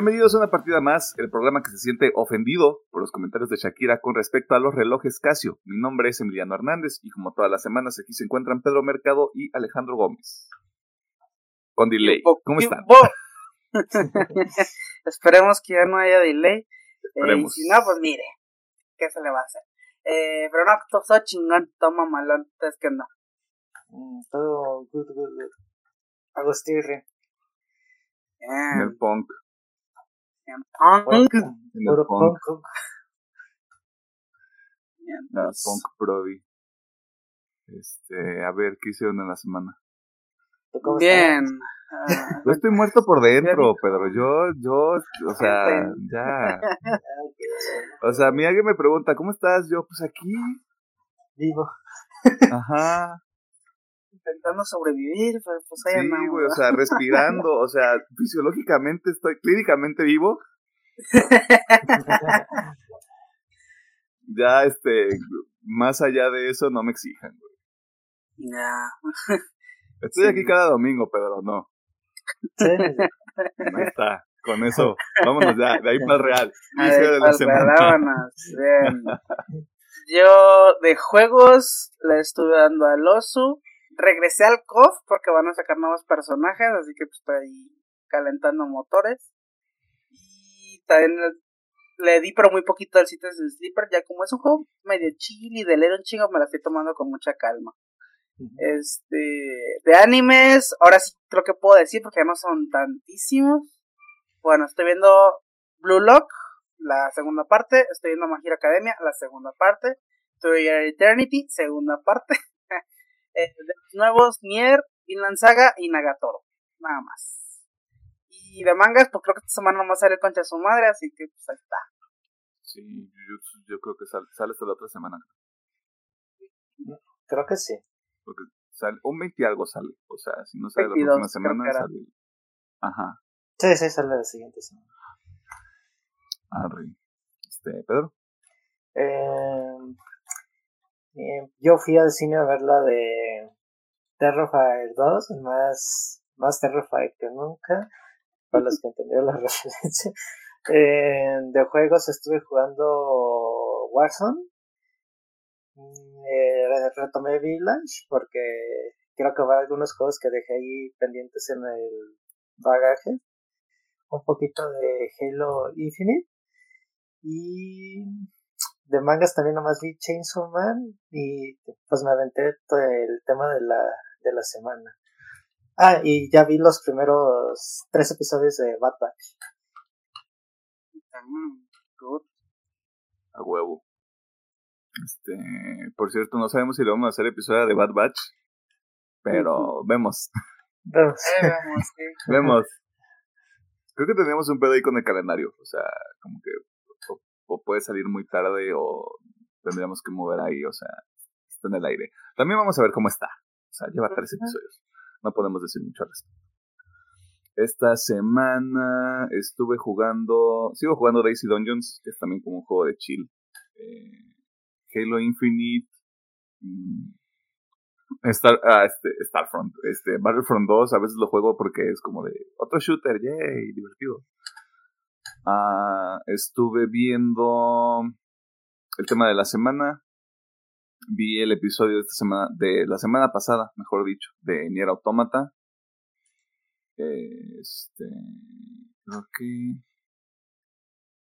Bienvenidos a una partida más, el programa que se siente ofendido por los comentarios de Shakira con respecto a los relojes Casio. Mi nombre es Emiliano Hernández y como todas las semanas aquí se encuentran Pedro Mercado y Alejandro Gómez. Con delay. ¿Cómo están? Esperemos que ya no haya delay. Eh, si no, pues mire, ¿qué se le va a hacer? Eh, pero no, todo chingón, toma malón, es que no. Mm, todo good, good, good. Agostirre. En el punk. Punk. En el punk. Punk Brody. Este, a ver, ¿qué hicieron en la semana? Bien. Yo estoy muerto por dentro, Pedro. Yo, yo, o sea, ya. O sea, a mí alguien me pregunta, ¿cómo estás? Yo, pues aquí. Vivo. Ajá. Intentando sobrevivir, pero pues ahí Sí, güey, o sea, respirando, o sea, fisiológicamente estoy clínicamente vivo. ya, este, más allá de eso, no me exijan, güey. Ya. Estoy aquí cada domingo, Pedro, no. Sí. Ahí está. Con eso, vámonos ya, de ahí más real. A Inicio ver, de la semana. vámonos, bien. Yo de juegos le estuve dando al oso. Regresé al KOF porque van a sacar nuevos personajes, así que pues estoy ahí calentando motores. Y también le, di pero muy poquito al Cities Sleeper, ya como es un juego medio chill y de leer un chingo me la estoy tomando con mucha calma. Este, de animes, ahora sí creo que puedo decir porque ya no son tantísimos. Bueno, estoy viendo Blue Lock, la segunda parte, estoy viendo My Hero Academia, la segunda parte, To Your Eternity, segunda parte. eh, de los nuevos, Nier, Vinland Saga y Nagatoro, nada más. Y de mangas, pues creo que esta semana no va a salir concha de su madre, así que pues ahí está. Sí, yo, yo creo que sale, sale hasta la otra semana. Creo que sí. Porque sale, un 20 y algo sale. O sea, si no sale 22, la próxima semana, sale. Ajá. Sí, sí, sale la siguiente semana. Arre. Este, Pedro. Eh, eh, yo fui al cine a ver la de Terrifier 2, más, más Terrifier que nunca, para los que entendieron la referencia. Eh, de juegos estuve jugando Warzone. Eh, retomé Village porque quiero acabar algunos juegos que dejé ahí pendientes en el bagaje. Un poquito de Halo Infinite. Y de mangas también nomás vi Chainsaw Man y pues me aventé todo el tema de la, de la semana. Ah, y ya vi los primeros tres episodios de Bad Batch. Mm, good. A huevo. Este, por cierto, no sabemos si le vamos a hacer episodio de Bad Batch. Pero vemos, Vamos. Eh, vemos. Creo que tenemos un pedo ahí con el calendario. O sea, como que o, puede salir muy tarde o tendríamos que mover ahí. O sea, está en el aire. También vamos a ver cómo está. O sea, lleva tres episodios. No podemos decir mucho al respecto. Esta semana estuve jugando, sigo jugando Daisy Dungeons, que es también como un juego de chill. Eh, Halo Infinite, mm, Star, ah, este, Starfront, este, Battlefront 2, a veces lo juego porque es como de otro shooter, yay, divertido. Ah, estuve viendo el tema de la semana, vi el episodio de esta semana, de la semana pasada, mejor dicho, de Nier Automata. Este, creo que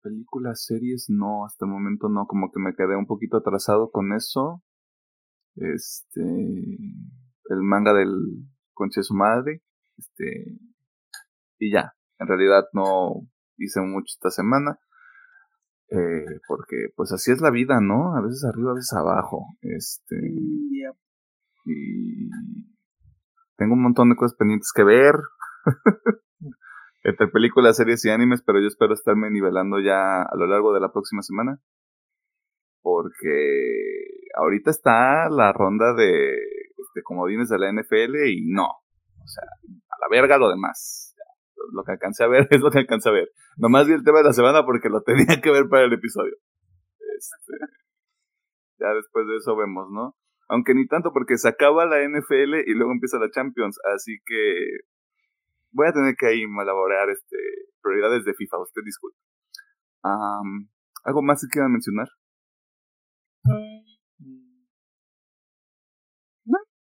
películas, series, no, hasta el momento no, como que me quedé un poquito atrasado con eso. Este, el manga del conche su madre, este, y ya, en realidad no hice mucho esta semana. Eh, porque pues así es la vida, ¿no? A veces arriba, a veces abajo. Este, yeah. y tengo un montón de cosas pendientes que ver. Entre películas, series y animes, pero yo espero estarme nivelando ya a lo largo de la próxima semana. Porque ahorita está la ronda de este, comodines de la NFL y no. O sea, a la verga lo demás. Lo que alcancé a ver es lo que alcancé a ver. Nomás vi el tema de la semana porque lo tenía que ver para el episodio. Este, ya después de eso vemos, ¿no? Aunque ni tanto porque se acaba la NFL y luego empieza la Champions, así que voy a tener que ahí elaborar este prioridades de FIFA, usted disculpe. ¿Algo más que quieran mencionar? No,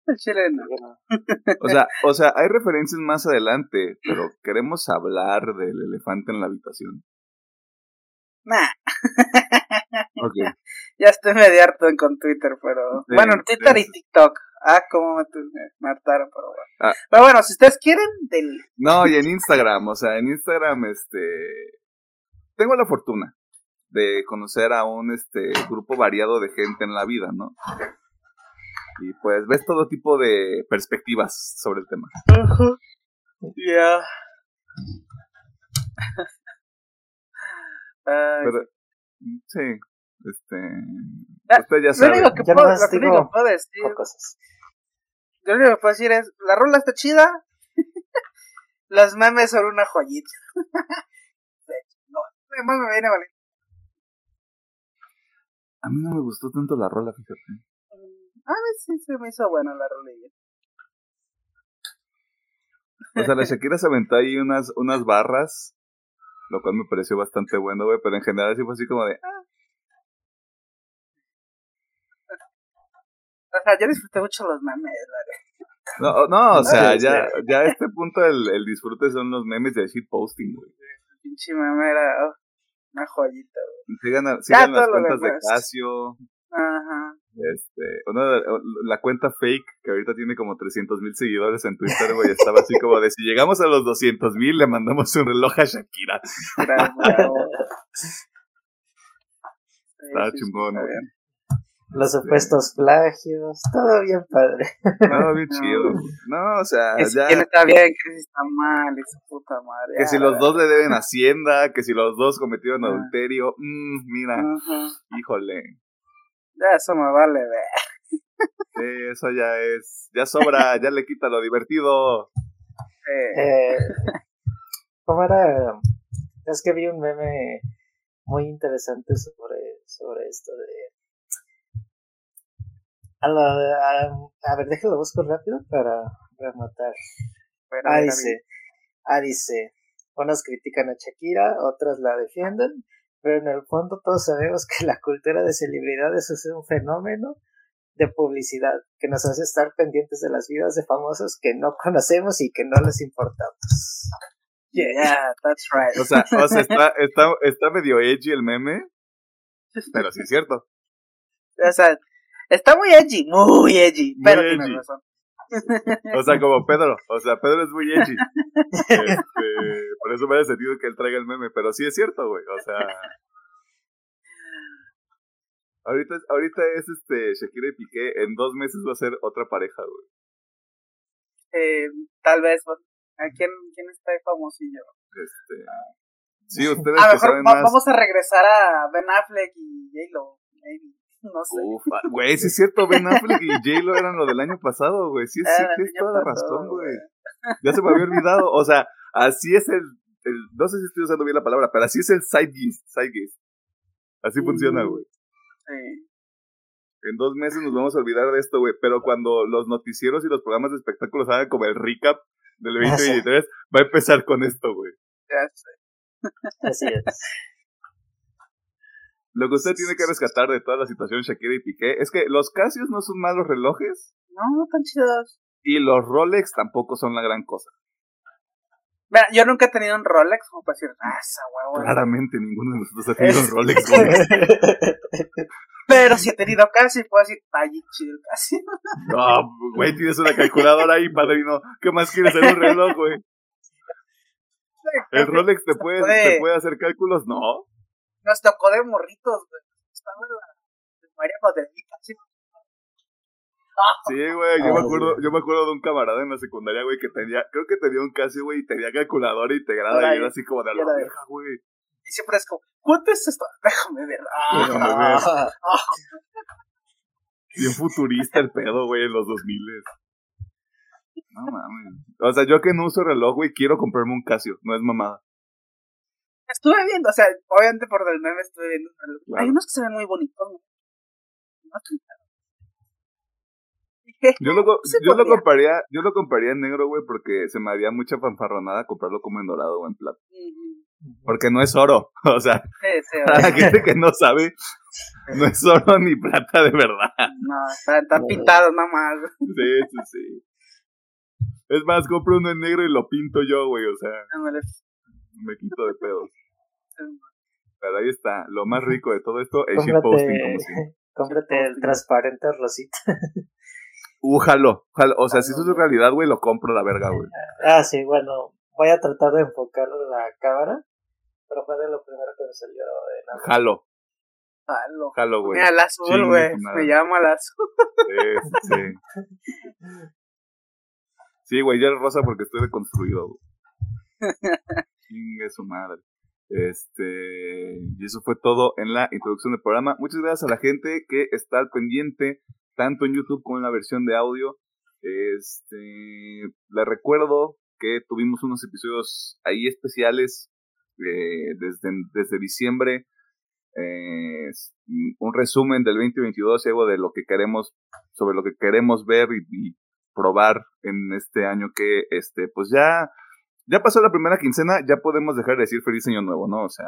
el chileno. o sea, o sea, hay referencias más adelante, pero queremos hablar del elefante en la habitación. Nah. Okay. ya estoy medio harto con Twitter, pero. bueno, Twitter y TikTok. Ah, cómo me, mataron, pero bueno. Ah. Pero bueno, si ustedes quieren, del. No, y en Instagram, o sea, en Instagram, este. Tengo la fortuna de conocer a un este grupo variado de gente en la vida, ¿no? Y pues ves todo tipo de perspectivas sobre el tema. Ya. sí, este. Ah, usted ya sabe. Lo único que, puedo, lo único que puedo decir. Lo único que puedo decir es: la rola está chida. Los memes son una joyita. no, más me viene, vale. A mí no me gustó tanto la rola, fíjate. A ver si se me hizo buena la rola. O sea, la Shakira se aventó ahí unas, unas barras, lo cual me pareció bastante bueno, güey, pero en general sí fue así como de... Ah. O sea, yo disfruté mucho los memes, No, no, o sea, ya, ya a este punto el, el disfrute son los memes de shitposting, güey. Pinche meme era oh, una joyita, güey. Sigan, sigan las cuentas de Casio. Este, una la cuenta fake, que ahorita tiene como 300 mil seguidores en Twitter, güey, estaba así como de si llegamos a los 200 mil, le mandamos un reloj a Shakira. Está chingón, güey. Los supuestos plagios, todo bien padre. Todo bien chido. No, o sea, ya. ¿Quién está bien? ¿Quién está mal? Esa puta madre. Que si los dos le deben Hacienda, que si los dos cometieron adulterio. Mmm, mira, híjole. Ya eso me vale ver. Sí, eso ya es. Ya sobra, ya le quita lo divertido. Eh, ¿Cómo era? Es que vi un meme muy interesante sobre, sobre esto de. A, a, ver, déjalo busco rápido para rematar. ah, dice, ah, dice, unos critican a Shakira, otras la defienden, pero en el fondo todos sabemos que la cultura de celebridades es un fenómeno de publicidad que nos hace estar pendientes de las vidas de famosos que no conocemos y que no les importamos. Yeah, that's right. O sea, o sea está, está, está medio edgy el meme, pero sí es cierto. O sea, está muy edgy, muy edgy, pero tiene razón. O sea, como Pedro, o sea, Pedro es muy edgy. Este, por eso me ha sentido que él traiga el meme, pero sí es cierto, güey, o sea. Ahorita, ahorita es este Shakira y Piqué, en dos meses va a ser otra pareja, güey. Eh, tal vez, ¿a quién, quién está ahí famosillo? Este. Sí, ustedes a que saben más. Vamos a regresar a Ben Affleck y J-Lo, maybe. No sé. Ah, güey, sí es cierto, Ben Affleck y J-Lo eran lo del año pasado, güey. Sí, sí, tienes toda la razón, güey. Ya se me había olvidado. O sea, así es el, el, No sé si estoy usando bien la palabra, pero así es el side gist. Side Así funciona, güey. Sí. En dos meses nos vamos a olvidar de esto, güey. Pero cuando los noticieros y los programas de espectáculos hagan como el recap del 2023, va a empezar con esto, güey. Ya sé. Así es. Lo que usted tiene que rescatar de toda la situación Shakira y Piqué es que los Casios no son malos relojes. No, están chidos. Y los Rolex tampoco son la gran cosa. Mira, yo nunca he tenido un Rolex como para decir, ah, esa huevo. Claramente ninguno de nosotros ha tenido un Rolex, güey. Pero si he tenido casi, puedo decir, ay, chido casi. No, güey, tienes una calculadora ahí, padrino. ¿Qué más quieres en un reloj, güey? ¿El Rolex te puede, te puede hacer cálculos? No. Nos tocó de morritos, güey. Estaba en la María Modernica, ¿sí? Sí, güey, yo, me acuerdo, yo me acuerdo de un camarada en la secundaria, güey, que tenía, creo que tenía un Casio, güey, y tenía calculadora integrada y era así como de la verga, güey. Y siempre es como, ¿cuánto es esto? Déjame ver. Déjame ver. Ah. Bien futurista el pedo, güey, en los 2000. No mames. O sea, yo que no uso reloj, güey, quiero comprarme un Casio, no es mamada. Estuve viendo, o sea, obviamente por el meme estuve viendo. Hay unos que se ven muy bonitos, ¿no? Yo lo, yo lo compraría, yo lo compraría en negro, güey, porque se me haría mucha fanfarronada comprarlo como en dorado o en plata. Porque no es oro, o sea, para la gente que no sabe, no es oro ni plata de verdad. No, está, está pintado nada más. Sí, sí, sí. Es más, compro uno en negro y lo pinto yo, güey, o sea, me quito de pedos. Pero ahí está, lo más rico de todo esto es shitposting, como si. Cómprate el transparente rosita. Uh, jalo, O sea, si eso es realidad, güey, lo compro la verga, güey. Ah, sí, bueno, voy a tratar de enfocar la cámara, pero fue de lo primero que me salió de nada. Jalo. Jalo. Jalo, güey. Mira, el azul, güey. Me llama el azul. Sí, sí. Sí, güey, yo el rosa porque estoy deconstruido, güey. Chingue su madre. Este, y eso fue todo en la introducción del programa. Muchas gracias a la gente que está al pendiente, tanto en YouTube como en la versión de audio. Este, le recuerdo que tuvimos unos episodios ahí especiales eh, desde, desde diciembre. Eh, un resumen del 2022 algo de lo que queremos, sobre lo que queremos ver y, probar en este año que, este, pues ya, ya pasó la primera quincena, ya podemos dejar de decir feliz año nuevo, ¿no? O sea,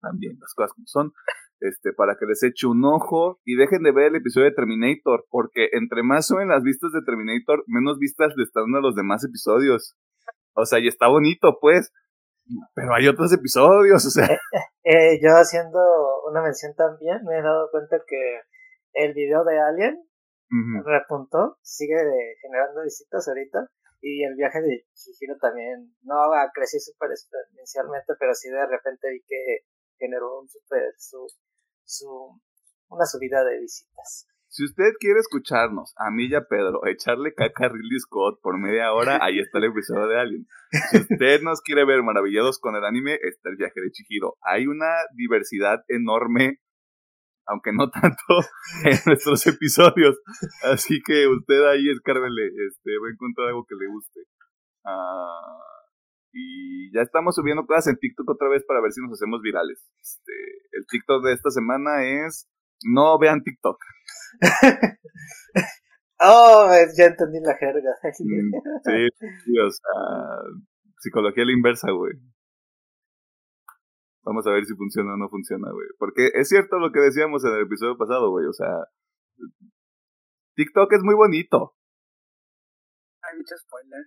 también las cosas como son este, para que les eche un ojo y dejen de ver el episodio de Terminator, porque entre más suben las vistas de Terminator, menos vistas le están dando a los demás episodios. O sea, y está bonito, pues, pero hay otros episodios, o sea. Eh, eh, yo haciendo una mención también, me he dado cuenta que el video de Alien repuntó, sigue generando visitas ahorita, y el viaje de Chihiro también no ha crecido súper exponencialmente, pero sí de repente vi que generó un super su, su, una subida de visitas. Si usted quiere escucharnos, a mí y a Pedro, echarle caca a Ridley Scott por media hora, ahí está el episodio de Alien. Si usted nos quiere ver maravillados con el anime, está el viaje de Chihiro. Hay una diversidad enorme, aunque no tanto, en nuestros episodios. Así que usted ahí escárvele, este, va a encontrar algo que le guste. Ah, y ya estamos subiendo cosas en TikTok otra vez para ver si nos hacemos virales. Este, el TikTok de esta semana es no vean TikTok. oh, ya entendí la jerga. Mm, sí, sí, o sea, psicología a la inversa, güey. Vamos a ver si funciona o no funciona, güey. Porque es cierto lo que decíamos en el episodio pasado, güey. O sea, TikTok es muy bonito. Hay mucho spoiler.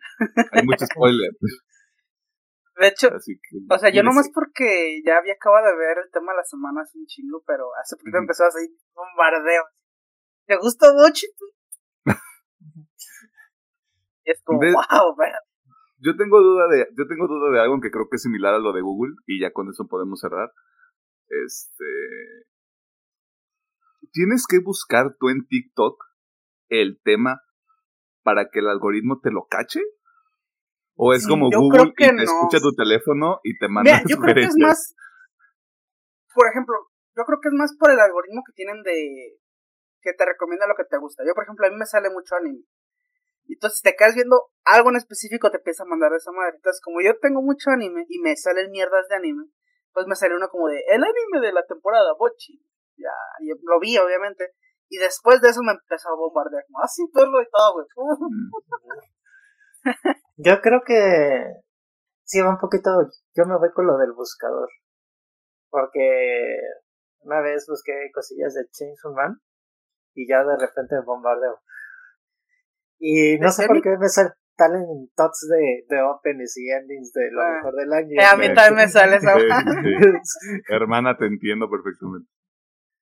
Hay mucho spoiler. De hecho, o sea, yo nomás porque ya había acabado de ver el tema de la semana hace un chingo, pero hace poquito empezó a hacer bombardeo. ¿Te gusta mucho? es como, wow, Yo tengo duda de, yo tengo duda de algo que creo que es similar a lo de Google, y ya con eso podemos cerrar. Este. Tienes que buscar tú en TikTok el tema para que el algoritmo te lo cache. O es como Google y te escucha tu teléfono y te manda Mira, yo creo que es más, por ejemplo, yo creo que es más por el algoritmo que tienen de que te recomienda lo que te gusta. Yo, por ejemplo, a mí me sale mucho anime. Entonces, si te quedas viendo algo en específico, te empieza a mandar de esa madre. Entonces, como yo tengo mucho anime y me salen mierdas de anime, pues me sale uno como de el anime de la temporada, Bochi. Ya, y lo vi, obviamente. Y después de eso me empezó a bombardear. Como, ah, sí, perro y todo, güey. Yo creo que sí va un poquito, yo me voy con lo del buscador. Porque una vez busqué cosillas de Chainsaw Man y ya de repente me bombardeo. Y no sé por qué me salen tots de, de openings y endings de lo ah. mejor del año. a mí también me sale esa. Hermana, te entiendo perfectamente.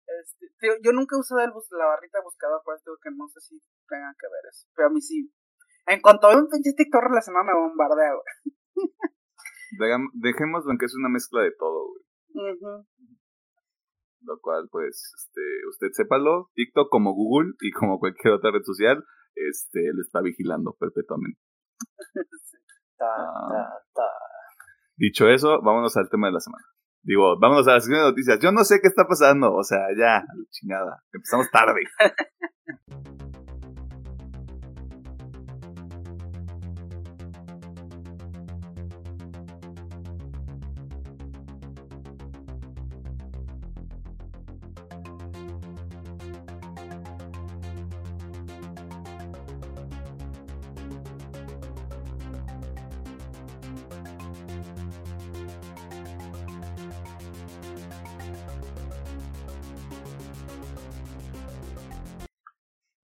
Este, yo nunca he usado el la barrita de buscador, por eso que no sé si tengan que ver eso. Pero a mí sí, en cuanto veo un pinche TikTok relacionado me bombardea, güey. Dejémoslo en que es una mezcla de todo, güey. Lo cual, pues, este, usted sépalo, TikTok como Google y como cualquier otra red social, este, lo está vigilando perpetuamente. Ah. dicho eso, vámonos al tema de la semana. Digo, vámonos a las siguientes noticias. Yo no sé qué está pasando, o sea, ya, chingada. Empezamos tarde.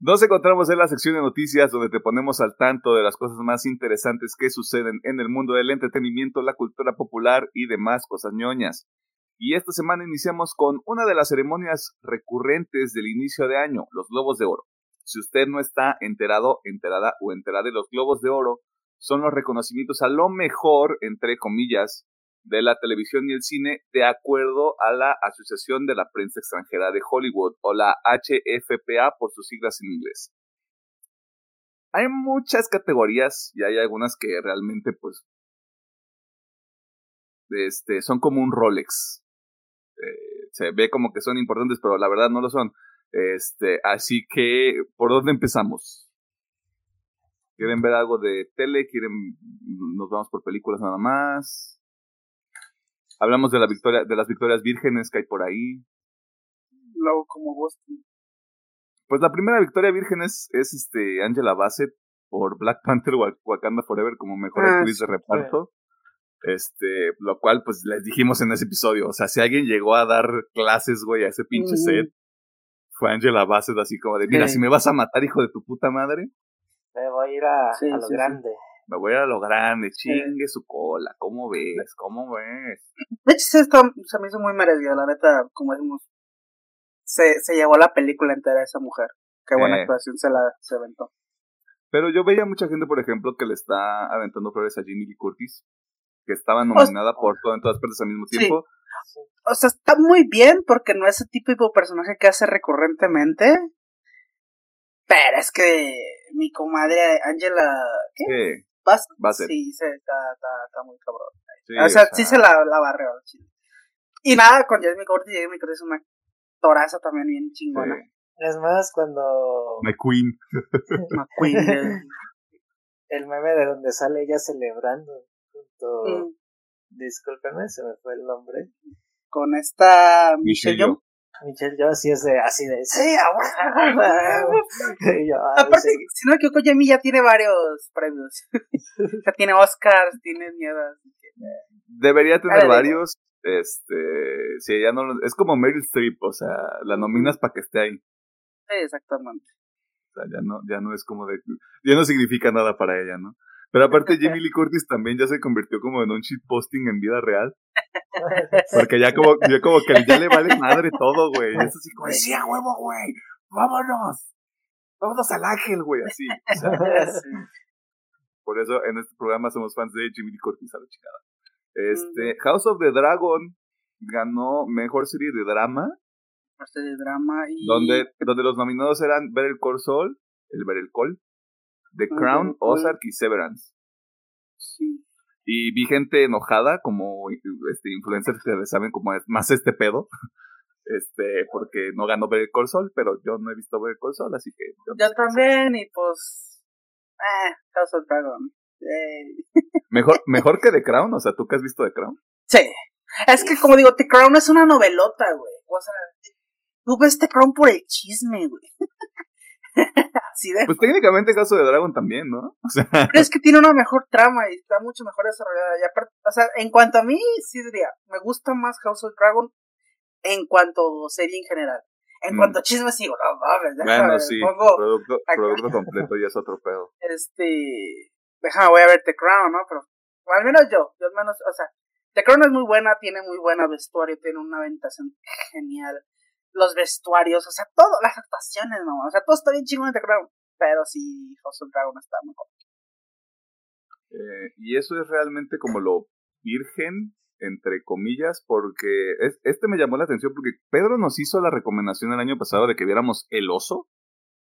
Nos encontramos en la sección de noticias donde te ponemos al tanto de las cosas más interesantes que suceden en el mundo del entretenimiento, la cultura popular y demás cosas ñoñas. Y esta semana iniciamos con una de las ceremonias recurrentes del inicio de año, los Globos de Oro. Si usted no está enterado, enterada o enterada de los Globos de Oro, son los reconocimientos a lo mejor, entre comillas, de la televisión y el cine de acuerdo a la Asociación de la Prensa Extranjera de Hollywood o la HFPA por sus siglas en inglés. Hay muchas categorías y hay algunas que realmente pues este, son como un Rolex. Eh, se ve como que son importantes, pero la verdad no lo son. Este, así que, ¿por dónde empezamos? ¿Quieren ver algo de tele? ¿Quieren, nos vamos por películas nada más? Hablamos de la victoria, de las victorias vírgenes que hay por ahí. Luego como Boston. Pues la primera victoria virgen es, este Angela Bassett por Black Panther Wakanda Forever como mejor ah, actriz de reparto. Este, lo cual pues les dijimos en ese episodio, o sea, si alguien llegó a dar clases, güey, a ese pinche set, fue Angela Bassett así como de, mira, si me vas a matar, hijo de tu puta madre. Me voy a ir a, lo grande me voy a lo grande, chingue su cola, ¿cómo ves? ¿Cómo ves? De hecho, esto se me hizo muy merecido, la neta, como decimos, se, se llevó la película entera esa mujer. Qué buena actuación se la se aventó. Pero yo veía mucha gente, por ejemplo, que le está aventando flores a Jimmy Lee Curtis, que estaba nominada por todo en todas partes al mismo tiempo. O sea, está muy bien porque no es tipo de personaje que hace recurrentemente. Pero es que mi comadre Angela. ¿qué? Va a ser. Sí, se, está, está, está, muy cabrón. o, sea, sí se la, la barreó. Y nada, con Jasmine Curtis, Jasmine Curtis es una toraza también bien chingona. Es más, cuando... McQueen. McQueen. el meme de donde sale ella celebrando. Junto... Mm. Discúlpeme, se me fue el nombre. Con esta Michelle Yeoh. Michelle yo así es de, así de, sí, Aparte, si no me equivoco, Jamie ya tiene varios premios. ya tiene Oscars, tiene miedas. Debería tener varios. Este, si ella no es como Meryl Streep, o sea, la nominas para que esté ahí. Sí, exactamente. O sea, ya no, ya no es como de, ya no significa nada para ella, ¿no? Pero aparte Jamie Lee Curtis también ya se convirtió como en un shitposting en vida real. Porque ya como, ya como que ya le vale madre todo, güey. Es así como, sí, a huevo, güey. Vámonos. Vámonos al ángel, güey, así. Por eso en este programa somos fans de Jamie Lee Curtis a la chingada. Este, House of the Dragon ganó mejor serie de drama. Mejor serie de drama y. Donde, donde los nominados eran Ver el Cor Sol, el Ver el Col, The Crown, Ozark y Severance. Sí. Y vi gente enojada, como este influencers que saben cómo es más este pedo. Este, porque no ganó Ver el Sol, pero yo no he visto Ver el Sol, así que. Yo, también, y pues. Eh, House of Dragon. Mejor, mejor que The Crown, o sea, ¿tú qué has visto The Crown? Sí. Es que, como digo, The Crown es una novelota, güey. O sea, tú ves The Crown por el chisme, güey. Pues técnicamente el caso de Dragon también, ¿no? O sea... Pero es que tiene una mejor trama y está mucho mejor desarrollada. Y aparte, o sea, en cuanto a mí, sí diría, me gusta más House of Dragon en cuanto serie en general. En mm. cuanto a chismes, sí, no mames, Bueno, sí, producto, producto completo y es otro pedo. Este, déjame, voy a ver The Crown, ¿no? Pero, al menos yo, yo al menos, o sea, The Crown es muy buena, tiene muy buena vestuario, tiene una ambientación genial los vestuarios, o sea, todo, las actuaciones, no, o sea, todo está bien chingón de Crown, pero sí, House of Dragon está mejor. Eh, y eso es realmente como lo virgen, entre comillas, porque es, este me llamó la atención porque Pedro nos hizo la recomendación el año pasado de que viéramos El Oso,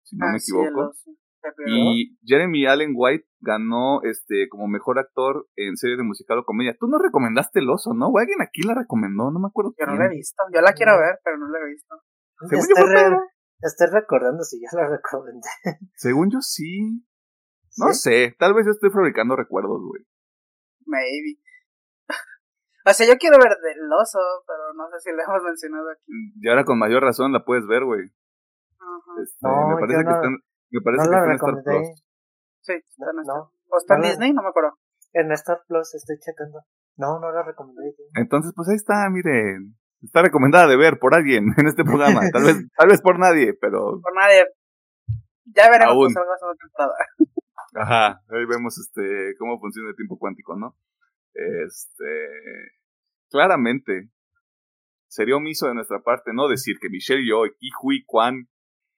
si no me ah, equivoco. Y Jeremy Allen White ganó este como mejor actor en serie de musical o comedia. Tú no recomendaste El Oso, ¿no? O alguien aquí la recomendó, no me acuerdo. Yo no la he visto. Yo la quiero ver, pero no la he visto. Según yo Estoy recordando si ya la recomendé. Según yo sí. No sé, tal vez yo estoy fabricando recuerdos, güey. Maybe. o sea, yo quiero ver del oso, pero no sé si le hemos mencionado aquí. Y ahora con mayor razón la puedes ver, güey. Este, me parece que está, me parece que está en Star Plus. Sí, está en Star ¿O está en Disney? No me acuerdo. En Star Plus estoy checando. No, no la recomendé. Entonces, pues ahí está, miren. Está recomendada de ver por alguien en este programa. Tal vez, tal vez por nadie, pero. Por nadie. Ya veremos Aún. la segunda temporada. Ajá, ahí vemos este cómo funciona el tiempo cuántico, ¿no? Este claramente sería omiso de nuestra parte no decir que Michelle Yeoh y Hui Kwan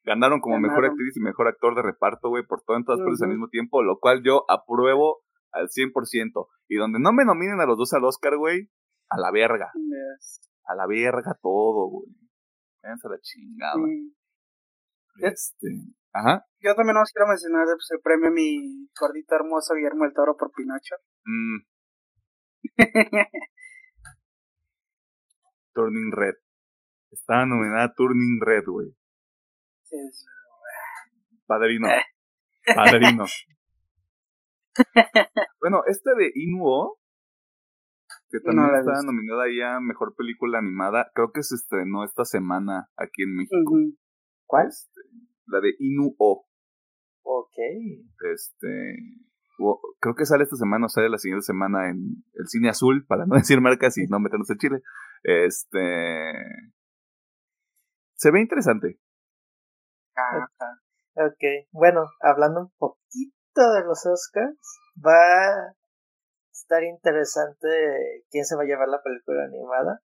ganaron como mejor actriz y mejor actor de reparto, güey, por todo en todas partes al mismo tiempo, lo cual yo apruebo al 100%. Y donde no me nominen a los dos al Oscar, güey, a la verga. A la verga todo, güey. Váyanse a la chingada. Este, ajá. Yo también os quiero mencionar pues, el premio a mi gordito hermoso Guillermo el Toro por Pinocho. Mm. Turning Red. Estaba nominada Turning Red, güey. Padrino. Padrino. bueno, este de Inuo, que también está nominada ya a Mejor Película Animada, creo que se estrenó esta semana aquí en México. ¿Cuál? Este, la de Inuo. Ok. Este, creo que sale esta semana o sale la siguiente semana en el Cine Azul, para no decir marcas y no meternos en Chile. Este. Se ve interesante. Ok, bueno, hablando un poquito de los Oscars, va a estar interesante quién se va a llevar la película animada.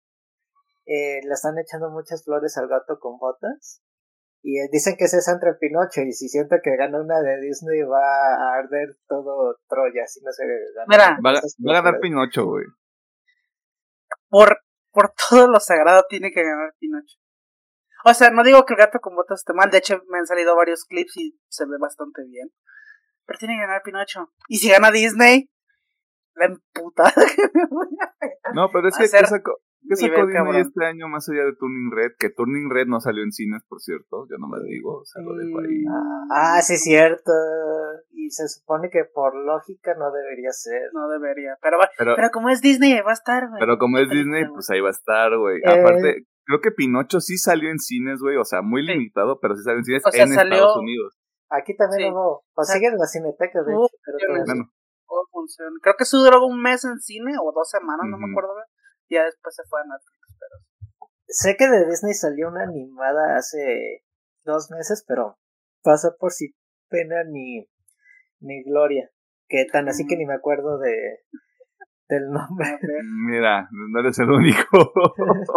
Eh, le están echando muchas flores al gato con botas. Y eh, dicen que ese es entre Pinocho. Y si siento que gana una de Disney, va a arder todo Troya. Si no se gana. Mira, va, a ganar Pinocho, güey. Por, por todo lo sagrado tiene que ganar Pinocho. O sea, no digo que el gato con botas esté mal, de hecho me han salido varios clips y se ve bastante bien. Pero tiene que ganar Pinocho. Y si gana Disney, la emputada que me voy a No, pero es que ¿qué sacó, ¿qué sacó Disney este año más allá de Turning Red? Que Turning Red no salió en cines, por cierto, yo no me lo digo, o sea, lo dejo ahí. Mm. Ah, sí, cierto. Y se supone que por lógica no debería ser. No debería, pero, pero, pero como es Disney, ahí va a estar, güey. Pero como es Disney, pues ahí va a estar, güey. Eh, Aparte, Creo que Pinocho sí salió en cines, güey, o sea, muy limitado, pero sí salió en cines en Estados Unidos. Aquí también hubo, o sigue en la cineteca, de hecho, pero funciona. Creo que sí duró un mes en cine o dos semanas, no me acuerdo ya después se fue a Netflix, pero... Sé que de Disney salió una animada hace dos meses, pero pasó por si pena ni, ni gloria. Que tan así que ni me acuerdo de, del nombre. Mira, no eres el único.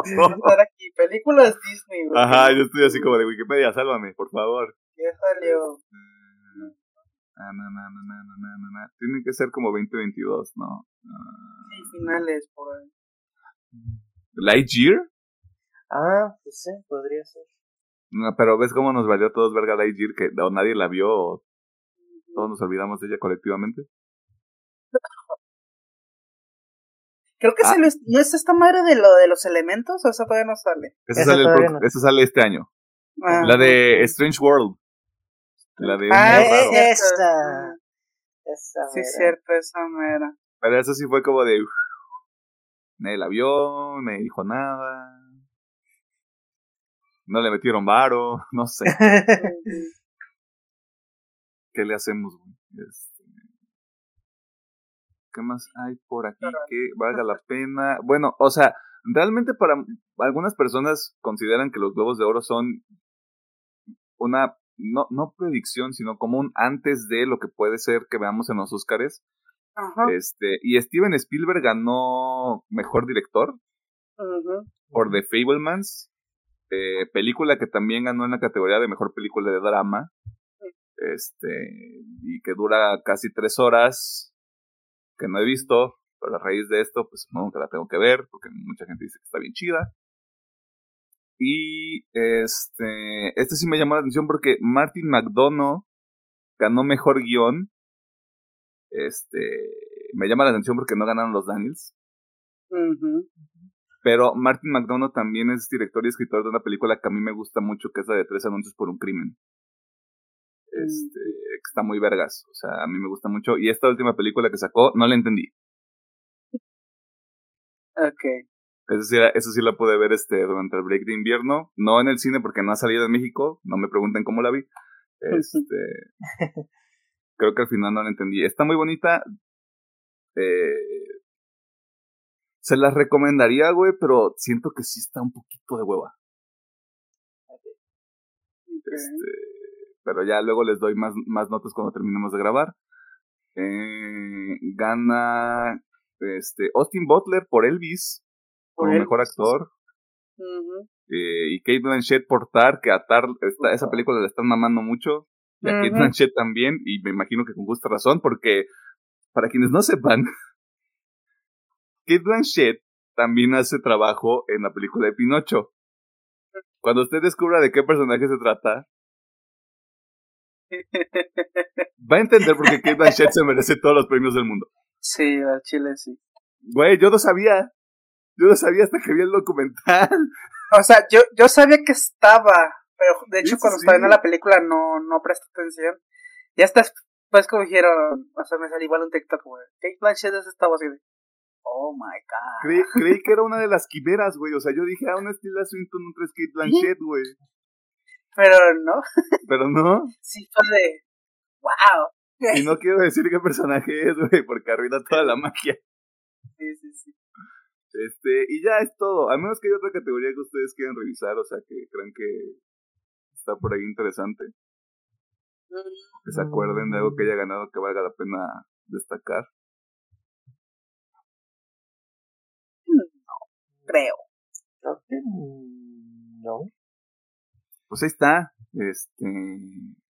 estar aquí, películas Disney. Güey. Ajá, yo estoy así como de Wikipedia, sálvame, por favor. ¿Qué salió? Ah, no. Tiene que ser como 2022, ¿no? Ah. Sí, finales, por ahí. ¿Lightyear? Ah, pues sí, podría ser. No, pero ves cómo nos valió a todos verga Lightyear, que o nadie la vio, o todos nos olvidamos de ella colectivamente. Creo que ah. se ¿no es esta madre de lo de los elementos o esa todavía no sale? Esa, sale, sale este año. Ah, la de Strange World. La de... Ah, esta. Esa sí, cierto, esa mera. Pero eso sí fue como de... nadie la vio, nadie dijo nada. No le metieron varo, no sé. ¿Qué le hacemos, güey? Este, ¿Qué más hay por aquí que valga la pena? Bueno, o sea, realmente para algunas personas consideran que los globos de oro son una, no, no predicción, sino como un antes de lo que puede ser que veamos en los Oscars. Este, y Steven Spielberg ganó mejor director por The Fablemans, eh, película que también ganó en la categoría de mejor película de drama. Este, y que dura casi tres horas que no he visto, pero a raíz de esto, pues supongo que la tengo que ver, porque mucha gente dice que está bien chida. Y este, este sí me llamó la atención porque Martin McDonough ganó mejor guion. Este, me llama la atención porque no ganaron los Daniels. Pero Martin McDonough también es director y escritor de una película que a mí me gusta mucho, que es la de Tres Anuncios por un Crimen. Este, que está muy vergas. O sea, a mí me gusta mucho. Y esta última película que sacó, no la entendí. Ok. Eso sí, eso sí la pude ver este durante el break de invierno. No en el cine porque no ha salido de México. No me pregunten cómo la vi. Este. creo que al final no la entendí. Está muy bonita. Eh, se las recomendaría, güey, pero siento que sí está un poquito de hueva. Este, pero ya luego les doy más, más notas cuando terminemos de grabar. Eh, gana este Austin Butler por Elvis como mejor actor. Eh, y Kate Blanchett por Tar, que a Tar esa película le están mamando mucho. Y a Kate Blanchett también, y me imagino que con justa razón, porque para quienes no sepan, Kate Blanchett también hace trabajo en la película de Pinocho. Cuando usted descubra de qué personaje se trata, va a entender por qué Kate Blanchett se merece todos los premios del mundo. Sí, al chile sí. Güey, yo no sabía. Yo no sabía hasta que vi el documental. O sea, yo, yo sabía que estaba, pero de hecho cuando estaba viendo la película no, no presté atención. Y hasta después como dijeron, o sea, me salió igual un TikTok, güey. Kate Blanchett es esta voz y de, oh my god. Creí, creí, que era una de las quimeras, güey. O sea, yo dije, ah, una Stila Swinton, un tres Kate Blanchett, güey. Pero no. Pero no. Sí, fue de, wow. Y no quiero decir qué personaje es, güey, porque arruina toda la magia. Sí, sí, sí. Este, y ya es todo. A menos que haya otra categoría que ustedes quieran revisar, o sea, que crean que está por ahí interesante. Que se acuerden de algo que haya ganado que valga la pena destacar. No, creo. Creo que no. Pues ahí está. Este,